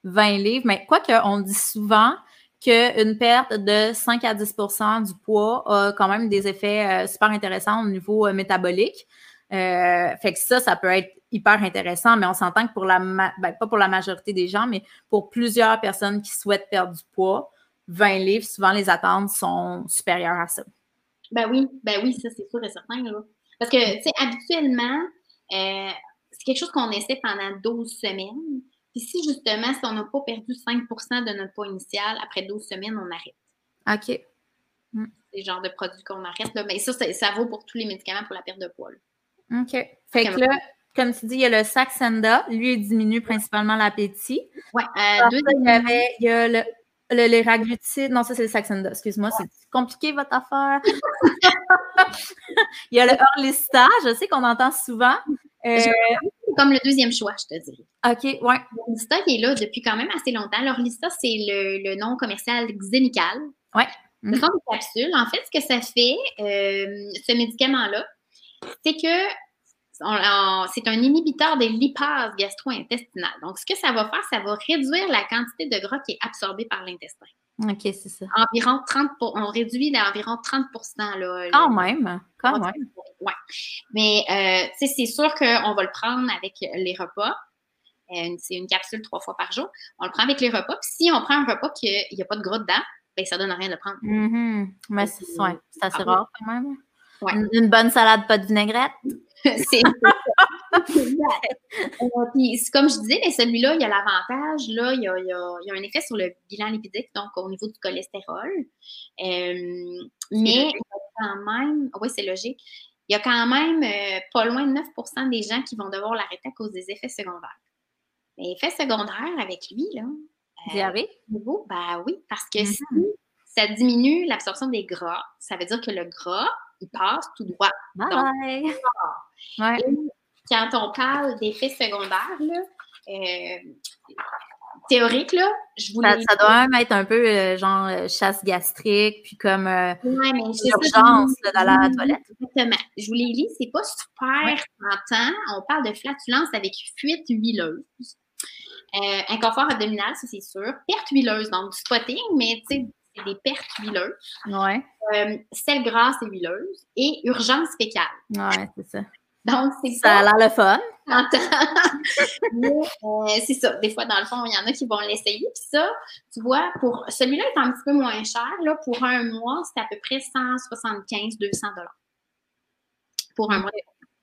Speaker 1: 20 livres, mais quoi qu'on dit souvent qu'une perte de 5 à 10% du poids a quand même des effets euh, super intéressants au niveau euh, métabolique. Euh, fait que ça, ça peut être hyper intéressant, mais on s'entend que pour la, ben, pas pour la majorité des gens, mais pour plusieurs personnes qui souhaitent perdre du poids, 20 livres, souvent les attentes sont supérieures à ça.
Speaker 2: Ben oui, ben oui, ça c'est sûr et certain. Parce que, tu sais, habituellement, euh, c'est quelque chose qu'on essaie pendant 12 semaines. Puis si justement, si on n'a pas perdu 5 de notre poids initial, après 12 semaines, on arrête.
Speaker 1: OK.
Speaker 2: Mm. C'est le genre de produit qu'on arrête. Là. Mais ça, ça, vaut pour tous les médicaments pour la perte de poids.
Speaker 1: OK. Fait que là, comme tu dis, il y a le Saxenda. Lui, il diminue principalement l'appétit.
Speaker 2: Oui. Euh,
Speaker 1: il y a le le liraglutide, non, ça c'est le Saxenda, excuse-moi, c'est compliqué votre affaire. Il y a le Orlista, je sais qu'on entend souvent.
Speaker 2: Euh, comme le deuxième choix, je te dirais.
Speaker 1: OK, ouais.
Speaker 2: L'Orlista qui est là depuis quand même assez longtemps. L'Orlista, c'est le, nom commercial Xenical.
Speaker 1: Ouais.
Speaker 2: Ce sont des capsules. En fait, ce que ça fait, euh, ce médicament-là, c'est que c'est un inhibiteur des lipases gastro-intestinales. Donc, ce que ça va faire, ça va réduire la quantité de gras qui est absorbée par l'intestin.
Speaker 1: OK, c'est ça.
Speaker 2: Environ 30 on réduit d'environ 30 là,
Speaker 1: Quand même, quand même.
Speaker 2: Oui. Mais, euh, c'est sûr qu'on va le prendre avec les repas. Euh, c'est une capsule trois fois par jour. On le prend avec les repas. Puis si on prend un repas qu'il n'y a pas de gras dedans, ben, ça ne donne rien de le prendre.
Speaker 1: Mm-hmm. Mais c'est assez ah rare quand même. Une, une, bonne salade, pas de vinaigrette.
Speaker 2: c'est comme je disais, celui-là, il y a l'avantage, là, il y a, il, y a, un effet sur le bilan lipidique, donc au niveau du cholestérol. Euh, mais quand même, oui, c'est logique. Il y a quand même euh, pas loin de 9% des gens qui vont devoir l'arrêter à cause des effets secondaires. Les effets secondaires avec lui, là.
Speaker 1: Euh, Diarrhée?
Speaker 2: ben oui, parce que si mm-hmm. ça diminue l'absorption des gras, ça veut dire que le gras, il passe tout droit.
Speaker 1: Bye
Speaker 2: quand on parle d'effets secondaires, là, euh, théorique, là, je voulais.
Speaker 1: Ça, doit même être un peu euh, genre euh, chasse gastrique, puis comme euh, urgence dans la toilette.
Speaker 2: Exactement. Je vous l'ai c'est pas super tentant. On parle de flatulence avec fuite huileuse. inconfort abdominal, ça c'est sûr. Perte huileuse, donc du spotting, mais tu sais, c'est des pertes huileuses.
Speaker 1: Ouais.
Speaker 2: sel grasse et huileuse. Et urgence fécale.
Speaker 1: Ouais, c'est ça.
Speaker 2: Donc, c'est
Speaker 1: ça. Ça a l'air le fun.
Speaker 2: Euh, c'est ça. Des fois, dans le fond, il y en a qui vont l'essayer. Puis ça, tu vois, pour celui-là est un petit peu moins cher. Là, pour un mois, c'est à peu près 175-200 dollars. Pour un mois.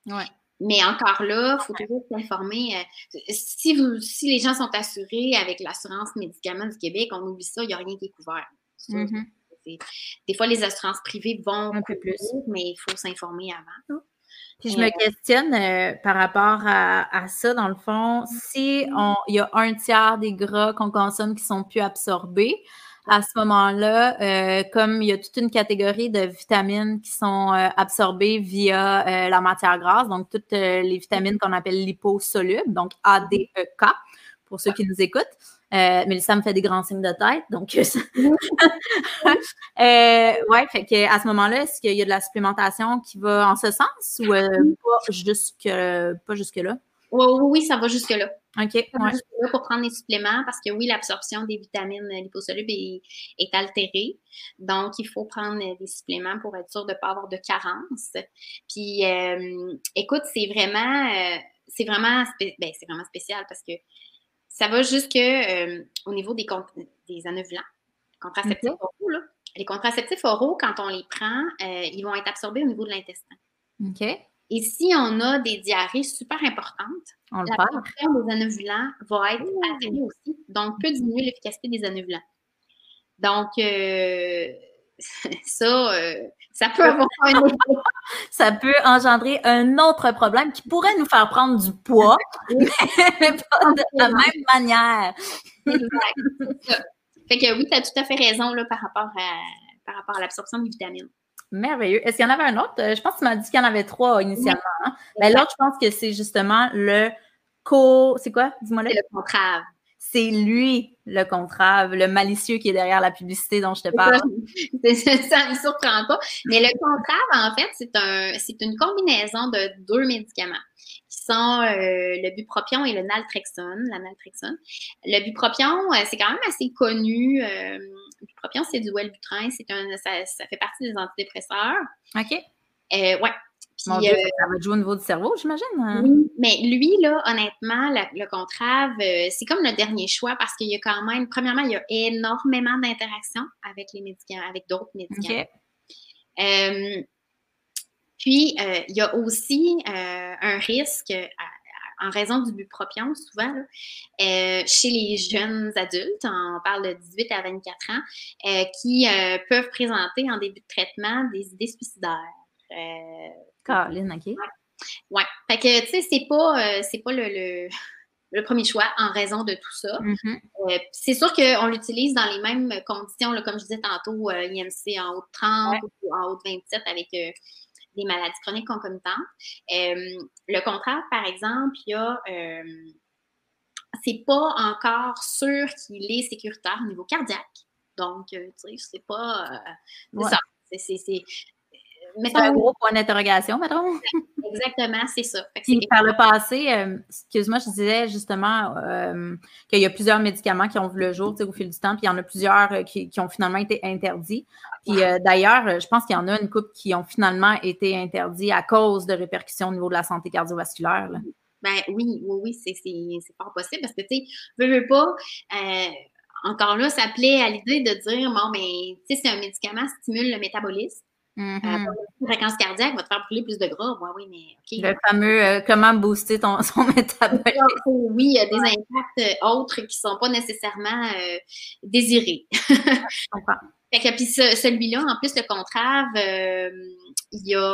Speaker 1: Ouais.
Speaker 2: Mais encore là, il faut toujours s'informer. Euh, si, vous, si les gens sont assurés avec l'assurance médicaments du Québec, on oublie ça, il n'y a rien qui est couvert.
Speaker 1: Mm-hmm.
Speaker 2: Des fois, les assurances privées vont
Speaker 1: un peu plus,
Speaker 2: mais il faut s'informer avant. Là.
Speaker 1: Puis je me questionne euh, par rapport à, ça, dans le fond, si il y a un tiers des gras qu'on consomme qui sont plus absorbés, à ce moment-là, euh, comme il y a toute une catégorie de vitamines qui sont euh, absorbées via la matière grasse, donc toutes les vitamines qu'on appelle liposolubles, donc ADEK, pour ceux qui nous écoutent. Euh, Mélissa me fait des grands signes de tête, donc euh, euh, ouais, fait que à ce moment-là, est-ce qu'il y a de la supplémentation qui va en ce sens ou euh, pas jusque pas jusque là?
Speaker 2: Oui, oui, ça va jusque là.
Speaker 1: OK. Ouais.
Speaker 2: là pour prendre des suppléments parce que oui, l'absorption des vitamines liposolubles est, est, altérée. Donc, il faut prendre des suppléments pour être sûr de ne pas avoir de carence. Puis, écoute, c'est vraiment, c'est vraiment, ben, c'est vraiment spécial parce que ça va jusque euh, au niveau des, des anovulants, contraceptifs oraux. Là. Les contraceptifs oraux, quand on les prend, euh, ils vont être absorbés au niveau de l'intestin.
Speaker 1: OK.
Speaker 2: Et si on a des diarrhées super importantes,
Speaker 1: on
Speaker 2: la production des anovulants va être altérée aussi, donc peut diminuer l'efficacité des anovulants. Donc, euh, ça, euh, ça peut avoir un
Speaker 1: Ça peut engendrer un autre problème qui pourrait nous faire prendre du poids, mais pas de la même manière.
Speaker 2: exact. Fait que oui, tu as tout à fait raison là, par rapport à, par rapport à l'absorption des vitamines.
Speaker 1: Merveilleux. Est-ce qu'il y en avait un autre? Euh, je pense que tu m'as dit qu'il y en avait trois initialement. Hein? Ben, l'autre, je pense que c'est justement le co. C'est quoi? Dis-moi
Speaker 2: C'est le contrave.
Speaker 1: C'est lui, le contrave, le malicieux qui est derrière la publicité dont je te parle.
Speaker 2: ça ne me surprend pas. Mais le contrave, en fait, c'est un, une combinaison de deux médicaments qui sont euh, le bupropion et le naltrexone, la naltrexone. Le bupropion, euh, c'est quand même assez connu. Euh, le bupropion, c'est du Wellbutrin, c'est un, ça, ça, fait partie des antidépresseurs.
Speaker 1: OK.
Speaker 2: ouais.
Speaker 1: Mon Dieu, ça va jouer au niveau du cerveau, j'imagine. Hein?
Speaker 2: Oui, mais lui, là, honnêtement, le contrave, c'est comme le dernier choix parce qu'il y a quand même, premièrement, il y a énormément d'interactions avec les médicaments, avec d'autres médicaments. OK. Puis, euh, il y a aussi euh, un risque en raison du bupropion, souvent, euh, chez les jeunes adultes, on parle de 18 à 24 ans, qui peuvent présenter en début de traitement des idées suicidaires.
Speaker 1: Caroline, OK.
Speaker 2: Ouais. Fait que, tu sais, c'est pas, c'est pas le, le, premier choix en raison de tout ça. Mm-hmm. c'est sûr qu'on l'utilise dans les mêmes conditions, comme je disais tantôt, IMC en haut de 30 ou en haut de 27 avec des maladies chroniques concomitantes. Euh, le contraire, par exemple, il y a euh, c'est pas encore sûr qu'il est sécuritaire au niveau cardiaque. Donc, euh, tu sais, c'est pas. c'est ça. C'est
Speaker 1: un gros point d'interrogation, madame.
Speaker 2: Exactement, c'est ça.
Speaker 1: par le passé, euh, excuse-moi, je disais justement euh, qu'il y a plusieurs médicaments qui ont vu le jour au fil du temps, puis il y en a plusieurs euh, qui, ont finalement été interdits. Puis d'ailleurs, je pense qu'il y en a une couple qui ont finalement été interdits à cause de répercussions au niveau de la santé cardiovasculaire.
Speaker 2: Ben oui, oui, oui, c'est pas possible parce que, tu sais, veux, veux pas, encore là, ça plaît à l'idée de dire, bon, mais, tu sais, c'est un médicament qui stimule le métabolisme. Mm -hmm. fréquence cardiaque va te faire brûler plus de gras. Ouais, oui, mais.
Speaker 1: Le fameux euh, comment booster ton, son métabolisme.
Speaker 2: Oui, il y a des impacts euh, autres qui ne sont pas nécessairement euh, désirés. Je comprends. Fait que, puis celui-là, en plus, le contrave, il y a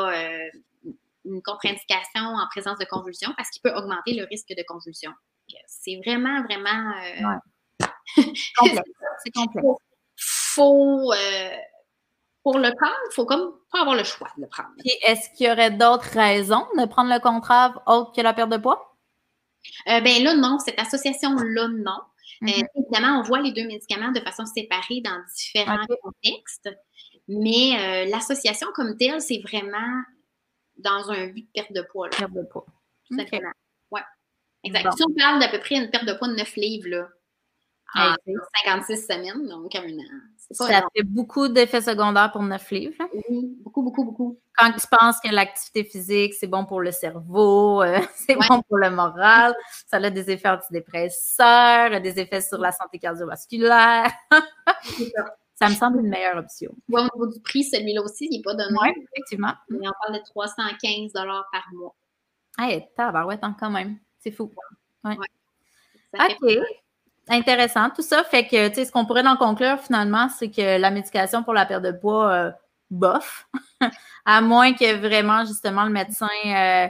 Speaker 2: une contre-indication en présence de convulsions parce qu'il peut augmenter le risque de convulsion. C'est vraiment, vraiment.
Speaker 1: C'est complexe.
Speaker 2: Faut pour le prendre, il faut comme pas avoir le choix de le prendre.
Speaker 1: est-ce qu'il y aurait d'autres raisons de prendre le contrave autre que la perte de poids?
Speaker 2: Euh, ben là, non. Cette association-là, non. Euh, mm-hmm. évidemment, on voit les deux médicaments de façon séparée dans différents contextes, mais euh, l'association comme telle, c'est vraiment dans un but de perte de poids.
Speaker 1: Perte de poids.
Speaker 2: Tout simplement. Oui. Exact. Si on parle d'à peu près une perte de poids de 9 livres, là, en 56 semaines, donc un an.
Speaker 1: Ça fait beaucoup d'effets secondaires pour neuf livres.
Speaker 2: Oui, beaucoup, beaucoup, beaucoup.
Speaker 1: Quand tu penses que l'activité physique, c'est bon pour le cerveau, euh, c'est bon pour le moral, ça a des effets antidépresseurs, des effets sur la santé cardiovasculaire. ça. me semble une meilleure option.
Speaker 2: Oui, au niveau du prix, celui-là aussi, il n'est pas donné.
Speaker 1: Oui, effectivement.
Speaker 2: Mais on parle de 315 par mois.
Speaker 1: Hey, tabarouette, hein, quand même. C'est fou. Ouais. OK. Intéressant, tout ça. Fait que, tu sais, ce qu'on pourrait en conclure finalement, c'est que la médication pour la perte de poids, euh, bof. à moins que vraiment, justement, le médecin, euh,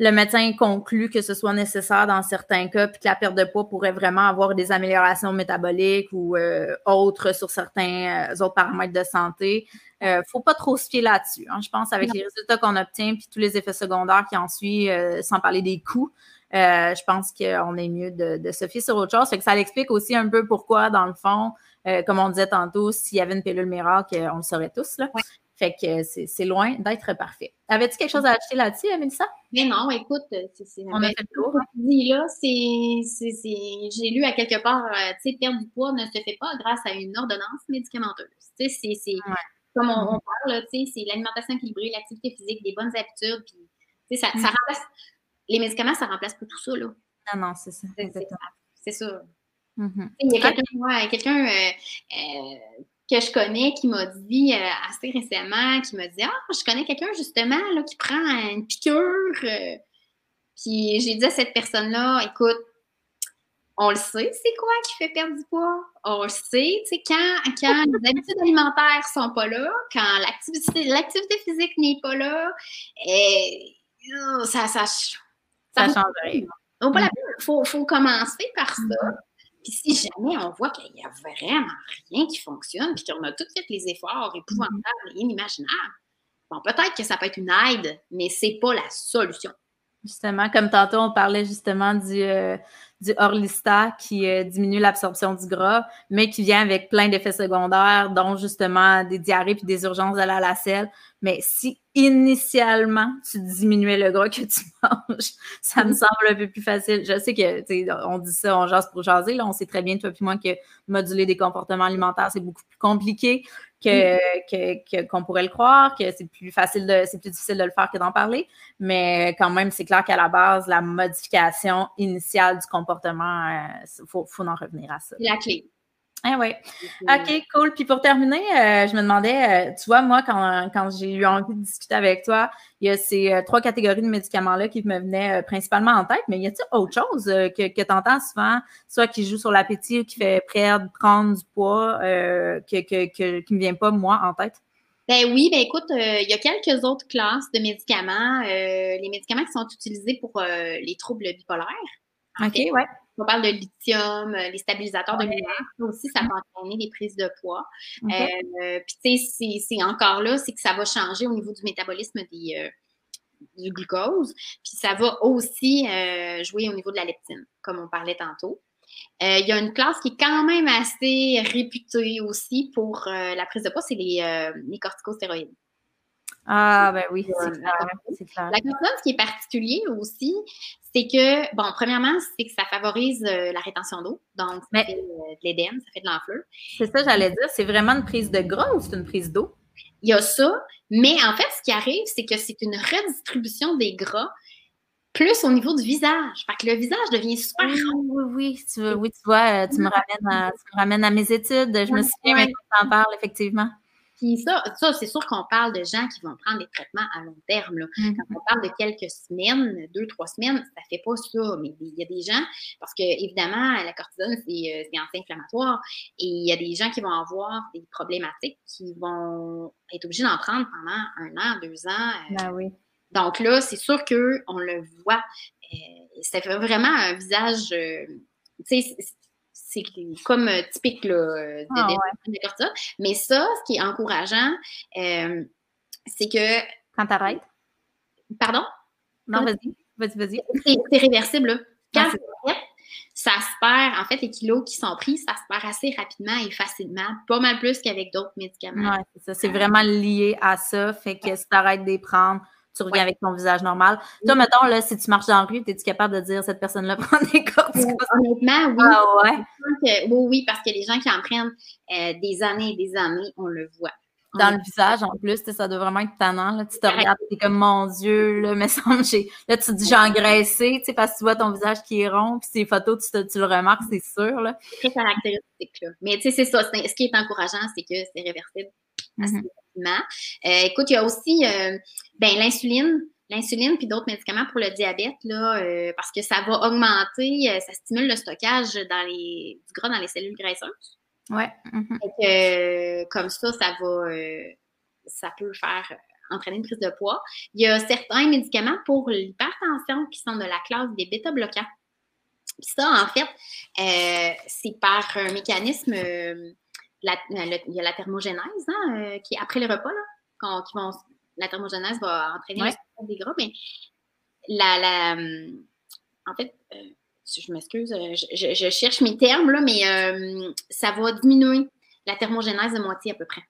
Speaker 1: le médecin conclut que ce soit nécessaire dans certains cas, puis que la perte de poids pourrait vraiment avoir des améliorations métaboliques ou euh, autres sur certains autres paramètres de santé. ne faut pas trop se fier là-dessus. Hein. Je pense avec les résultats qu'on obtient, puis tous les effets secondaires qui en suivent, sans parler des coûts. Euh, je pense qu'on est mieux de, se fier sur autre chose. Fait que ça l'explique aussi un peu pourquoi, dans le fond, euh, comme on disait tantôt, s'il y avait une pilule miracle, on le saurait tous. Là. Fait que c'est loin d'être parfait. Avais-tu quelque chose à acheter là-dessus, Mélissa?
Speaker 2: Mais non, écoute, c'est
Speaker 1: On a fait le tour.
Speaker 2: là, j'ai lu à quelque part, euh, tu sais, perdre du poids ne se fait pas grâce à une ordonnance médicamenteuse. Tu sais, c'est comme on, parle, tu sais, c'est l'alimentation équilibrée, l'activité physique, des bonnes habitudes, puis, tu sais, ça, ça mm. remplace les médicaments, ça remplace pas tout ça, là.
Speaker 1: Non, non, c'est ça.
Speaker 2: C'est ça. Mm-hmm. Il y a quelqu'un euh, euh, que je connais qui m'a dit euh, assez récemment, qui m'a dit Ah, je connais quelqu'un justement là, qui prend une piqûre. puis j'ai dit à cette personne-là, écoute, on le sait, c'est quoi qui fait perdre du poids? On le sait, tu sais, quand, quand les habitudes alimentaires sont pas là, quand l'activité, l'activité physique n'est pas là, et, ça, ça,
Speaker 1: ça change rien.
Speaker 2: Il faut, faut, commencer par ça. Mm-hmm. Puis si jamais on voit qu'il n'y a vraiment rien qui fonctionne, puis qu'on a tout fait les efforts épouvantables et inimaginables, bon, peut-être que ça peut être une aide, mais ce n'est pas la solution.
Speaker 1: Justement, comme tantôt, on parlait justement du, euh, du Orlista qui euh, diminue l'absorption du gras, mais qui vient avec plein d'effets secondaires, dont justement des diarrhées puis des urgences de la lacelle. Mais si initialement tu diminuais le gras que tu manges, ça me semble un peu plus facile. Je sais que on dit ça, on jase pour jaser. Là, on sait très bien, toi puis moi, que moduler des comportements alimentaires, c'est beaucoup plus compliqué que, qu'on pourrait le croire, que c'est plus facile de, c'est plus difficile de le faire que d'en parler. Mais quand même, c'est clair qu'à la base, la modification initiale du comportement, il euh, faut, faut en revenir à ça.
Speaker 2: La clé.
Speaker 1: Ah oui. OK, cool. Puis pour terminer, euh, je me demandais, euh, tu vois, moi, quand, j'ai eu envie de discuter avec toi, il y a ces euh, trois catégories de médicaments-là qui me venaient principalement en tête, mais y a-t-il autre chose que, que tu entends souvent, soit qui joue sur l'appétit ou qui fait perdre, prendre du poids, que, que, qui ne me vient pas, moi, en tête?
Speaker 2: Ben oui, ben écoute, il y a quelques autres classes de médicaments. les médicaments qui sont utilisés pour les troubles bipolaires.
Speaker 1: OK, ouais
Speaker 2: on parle de lithium, euh, les stabilisateurs de lumière, ça aussi, ça peut entraîner des prises de poids. Euh, puis, tu sais, c'est encore là, c'est que ça va changer au niveau du métabolisme des, euh, du glucose. Puis, ça va aussi jouer au niveau de la leptine, comme on parlait tantôt. Il y a une classe qui est quand même assez réputée aussi pour la prise de poids, c'est les, les corticostéroïdes.
Speaker 1: Ah, ben oui,
Speaker 2: c'est clair. La cortisone, ce qui est particulier aussi, c'est que, bon, premièrement, c'est que ça favorise euh, la rétention d'eau. Donc, ça fait euh, de l'édème, ça fait de l'enflure.
Speaker 1: C'est ça, j'allais dire. C'est vraiment une prise de gras ou c'est une prise d'eau?
Speaker 2: Il y a ça. Mais en fait, ce qui arrive, c'est que c'est une redistribution des gras plus au niveau du visage. Fait que le visage devient super
Speaker 1: Oui, oui, oui. Tu, oui, tu vois, euh, tu me, ramènes à, tu me ramènes à mes études. Je me souviens maintenant que tu en parles, effectivement.
Speaker 2: Puis ça, ça c'est sûr qu'on parle de gens qui vont prendre des traitements à long terme. Là. Mm-hmm. Quand on parle de quelques semaines, deux, trois semaines, ça fait pas ça. Mais il y a des gens, parce que évidemment, la cortisone, c'est euh, anti-inflammatoire. Et il y a des gens qui vont avoir des problématiques qui vont être obligés d'en prendre pendant un an, deux ans.
Speaker 1: Euh. Ben oui.
Speaker 2: Donc là, c'est sûr qu'on le voit. Euh, c'est vraiment un visage. C'est comme euh, typique là, euh, de, ah, Mais ça, ce qui est encourageant, euh, c'est que.
Speaker 1: Quand t'arrêtes?
Speaker 2: Pardon?
Speaker 1: Non, vas-y. Vas-y, vas-y.
Speaker 2: C'est réversible. Là. Quand ah, ça se perd, en fait, les kilos qui sont pris, ça se perd assez rapidement et facilement, pas mal plus qu'avec d'autres médicaments.
Speaker 1: Oui, c'est ça. C'est vraiment lié à ça. Fait que si tu arrêtes de les prendre, tu reviens avec ton visage normal. Toi, mettons, là, si tu marches dans la rue, es-tu capable de dire cette personne-là prend des corticostéroïdes?
Speaker 2: Honnêtement, oui.
Speaker 1: Ah ouais?
Speaker 2: oui, oui, parce que les gens qui en prennent euh, des années et des années, on le voit.
Speaker 1: dans le visage, en plus, ça doit vraiment être tannant. Là. Tu te regardes, es comme, mon Dieu, là, mais là, tu te dis, j'ai engraissé, tu sais, parce que tu vois ton visage qui est rond, puis ces photos, tu, tu le remarques, c'est sûr, là.
Speaker 2: Très caractéristique, là. Mais, tu sais, c'est ça. Ce qui est encourageant, c'est que c'est réversible. Euh, écoute, il y a aussi euh, ben, l'insuline. L'insuline puis d'autres médicaments pour le diabète, là, euh, parce que ça va augmenter, ça stimule le stockage dans les, du gras dans les cellules graisseuses.
Speaker 1: Oui. Mm-hmm.
Speaker 2: comme ça, ça va, ça peut faire entraîner une prise de poids. Il y a certains médicaments pour l'hypertension qui sont de la classe des bêta-bloquants. Puis ça, en fait, c'est par un mécanisme la, il y a la thermogénèse, hein, euh, qui est après les repas, là, quand, qui vont, la thermogénèse va entraîner des gras, mais la, la en fait, euh, je m'excuse, euh, je, je, cherche mes termes, là, mais ça va diminuer la thermogénèse de moitié à peu près.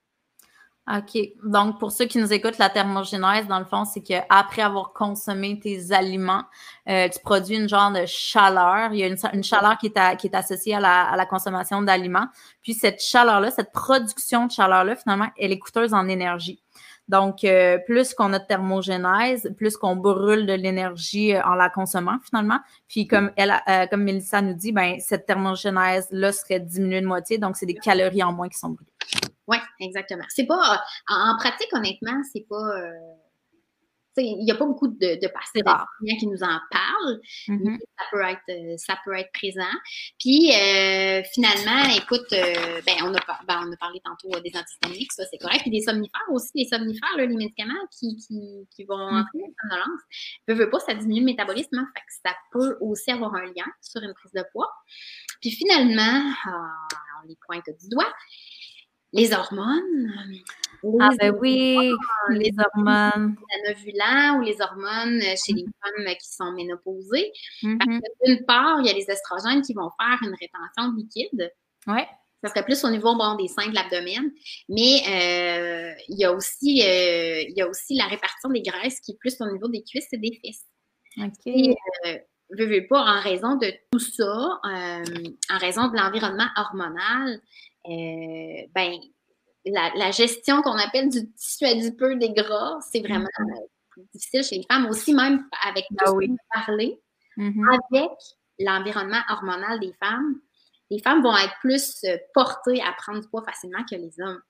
Speaker 1: OK. Donc, pour ceux qui nous écoutent, la thermogénèse, dans le fond, c'est qu'après avoir consommé tes aliments, euh, tu produis une genre de chaleur. Il y a une, chaleur qui est, associée à la, à la consommation d'aliments. Puis cette chaleur-là, cette production de chaleur-là, finalement, elle est coûteuse en énergie. Donc, euh, plus qu'on a de thermogénèse, plus qu'on brûle de l'énergie euh, en la consommant finalement. Puis comme elle, comme Mélissa nous dit, ben cette thermogénèse-là serait diminuée de moitié, donc c'est des calories en moins qui sont brûlées.
Speaker 2: Oui, exactement. C'est pas, en, pratique, honnêtement, c'est pas, euh, il n'y a pas beaucoup de, de patients qui nous en parlent, mais mm-hmm. ça peut, être, euh, ça peut être présent. Puis, euh, finalement, écoute, ben, on, a, ben, on a parlé tantôt des antihistaminiques, ça c'est correct. Puis des somnifères aussi, les somnifères, là, les médicaments qui, qui, qui vont mm-hmm. entrer en somnolence. ne veut pas, ça diminue le métabolisme, hein, fait que ça peut aussi avoir un lien sur une prise de poids. Puis finalement, ah, on les pointe du doigt, les hormones.
Speaker 1: ah ben oui, les hormones.
Speaker 2: L'anovulants ou les hormones chez les femmes qui sont ménopausées. Parce mm-hmm. que d'une part, il y a les estrogènes qui vont faire une rétention de liquide.
Speaker 1: Ouais.
Speaker 2: Ça serait plus au niveau bon, des seins de l'abdomen. Mais euh, il, y a aussi, euh, il y a aussi la répartition des graisses qui est plus au niveau des cuisses et des fesses.
Speaker 1: OK.
Speaker 2: Et, euh, veux, pas, en raison de tout ça, en raison de l'environnement hormonal, ben, la, gestion qu'on appelle du tissu adipeux des gras, c'est vraiment mm-hmm. difficile chez les femmes, aussi même avec ah, oui. parler, mm-hmm. avec l'environnement hormonal des femmes les femmes vont être plus euh, portées à prendre du poids facilement que les hommes.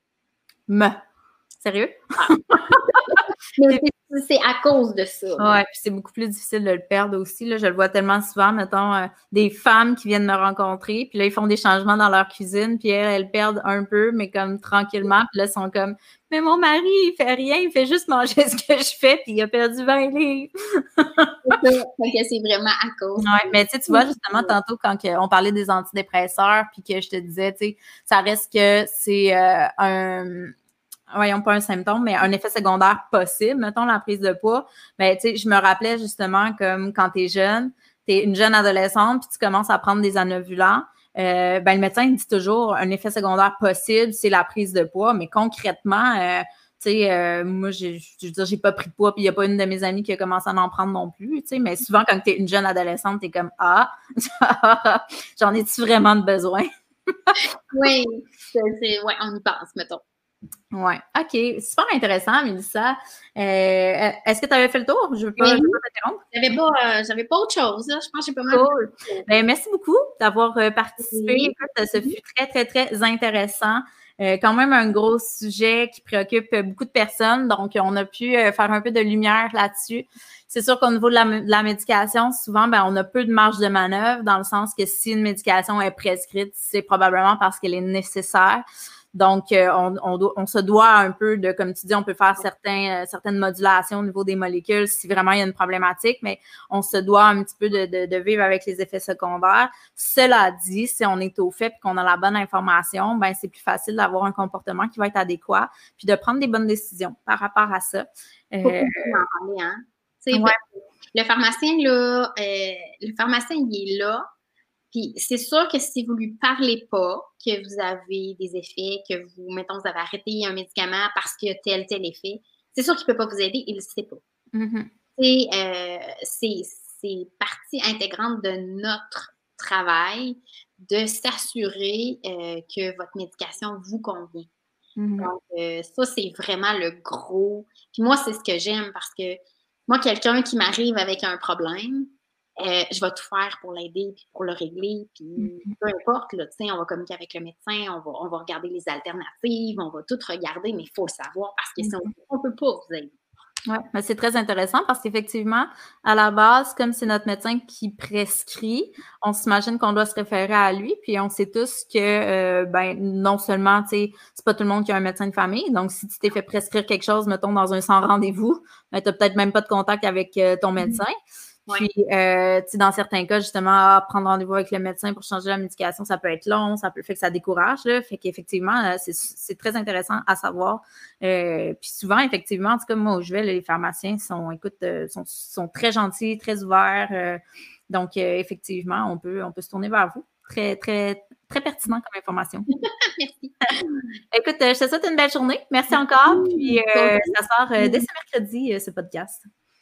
Speaker 1: Mais, sérieux? Ah.
Speaker 2: c'est à cause de ça.
Speaker 1: Ouais, puis c'est beaucoup plus difficile de le perdre aussi. Là. Je le vois tellement souvent, mettons, euh, des femmes qui viennent me rencontrer, puis là, ils font des changements dans leur cuisine, puis elles, elles perdent un peu, mais comme tranquillement, puis là, elles sont comme Mais mon mari, il fait rien, il fait juste manger ce que je fais, puis il a perdu 20 livres.
Speaker 2: c'est vraiment à cause.
Speaker 1: Ouais, mais tu vois, justement, tantôt, quand on parlait des antidépresseurs, puis que je te disais, tu sais, ça reste que c'est euh, un voyons pas un symptôme, mais un effet secondaire possible, mettons la prise de poids, ben, tu sais, je me rappelais justement comme quand tu es jeune, tu es une jeune adolescente, puis tu commences à prendre des anovulants, euh, ben, le médecin dit toujours un effet secondaire possible, c'est la prise de poids, mais concrètement, euh, tu sais, euh, moi, je veux dire, j'ai pas pris de poids, puis il n'y a pas une de mes amies qui a commencé à en prendre non plus, mais souvent, quand tu es une jeune adolescente, tu es comme Ah, j'en ai-tu vraiment de besoin?
Speaker 2: oui, c'est, ouais, on y pense, mettons.
Speaker 1: Oui, OK. Super intéressant, Mélissa. Euh, est-ce que tu avais fait le tour? Je veux pas,
Speaker 2: oui. t'interrompre. J'avais pas, euh, pas autre chose. Je pense que j'ai pas mal.
Speaker 1: Cool. Ben, merci beaucoup d'avoir euh, participé. ce fut très, très, très intéressant. quand même un gros sujet qui préoccupe beaucoup de personnes. Donc, on a pu faire un peu de lumière là-dessus. C'est sûr qu'au niveau de la, de la, médication, souvent, ben, on a peu de marge de manœuvre dans le sens que si une médication est prescrite, c'est probablement parce qu'elle est nécessaire. Donc, euh, on, on, se doit un peu de, comme tu dis, on peut faire certains, euh, certaines modulations au niveau des molécules si vraiment il y a une problématique, mais on se doit un petit peu de, de, de vivre avec les effets secondaires. Cela dit, si on est au fait et qu'on a la bonne information, ben c'est plus facile d'avoir un comportement qui va être adéquat, puis de prendre des bonnes décisions par rapport à ça.
Speaker 2: Euh, hein? Le pharmacien, là, euh, le pharmacien, il est là puis c'est sûr que si vous lui parlez pas que vous avez des effets, que vous, mettons, vous avez arrêté un médicament parce qu'il y a tel, tel effet, c'est sûr qu'il peut pas vous aider, il ne sait pas.
Speaker 1: Mm-hmm.
Speaker 2: Euh, c'est partie intégrante de notre travail de s'assurer euh, que votre médication vous convient. Mm-hmm. Donc, euh, ça, c'est vraiment le gros. Puis moi, c'est ce que j'aime parce que moi, quelqu'un qui m'arrive avec un problème, euh, je vais tout faire pour l'aider, puis pour le régler, puis mm-hmm. peu importe, là, on va communiquer avec le médecin, on va, on va regarder les alternatives, on va tout regarder, mais il faut le savoir parce que mm-hmm. on ne peut pas vous aider.
Speaker 1: Oui, mais c'est très intéressant parce qu'effectivement, à la base, comme c'est notre médecin qui prescrit, on s'imagine qu'on doit se référer à lui, puis on sait tous que, euh, ben, non seulement, tu sais, c'est pas tout le monde qui a un médecin de famille, donc si tu t'es fait prescrire quelque chose, mettons, dans un sans rendez-vous, ben, tu n'as peut-être même pas de contact avec euh, ton mm-hmm. médecin. Puis, euh, dans certains cas, justement, ah, prendre rendez-vous avec le médecin pour changer la médication, ça peut être long, ça peut faire que ça décourage. Là, fait qu'effectivement, euh, c'est très intéressant à savoir. Euh, puis souvent, effectivement, en tout cas, moi où je vais, les pharmaciens sont, écoute, sont, sont, très gentils, très ouverts. donc, effectivement, on peut, on peut se tourner vers vous. Très, très, très pertinent comme information.
Speaker 2: Merci.
Speaker 1: Écoute, je te souhaite une belle journée. Merci encore. Puis, ça sort dès ce mercredi, ce podcast.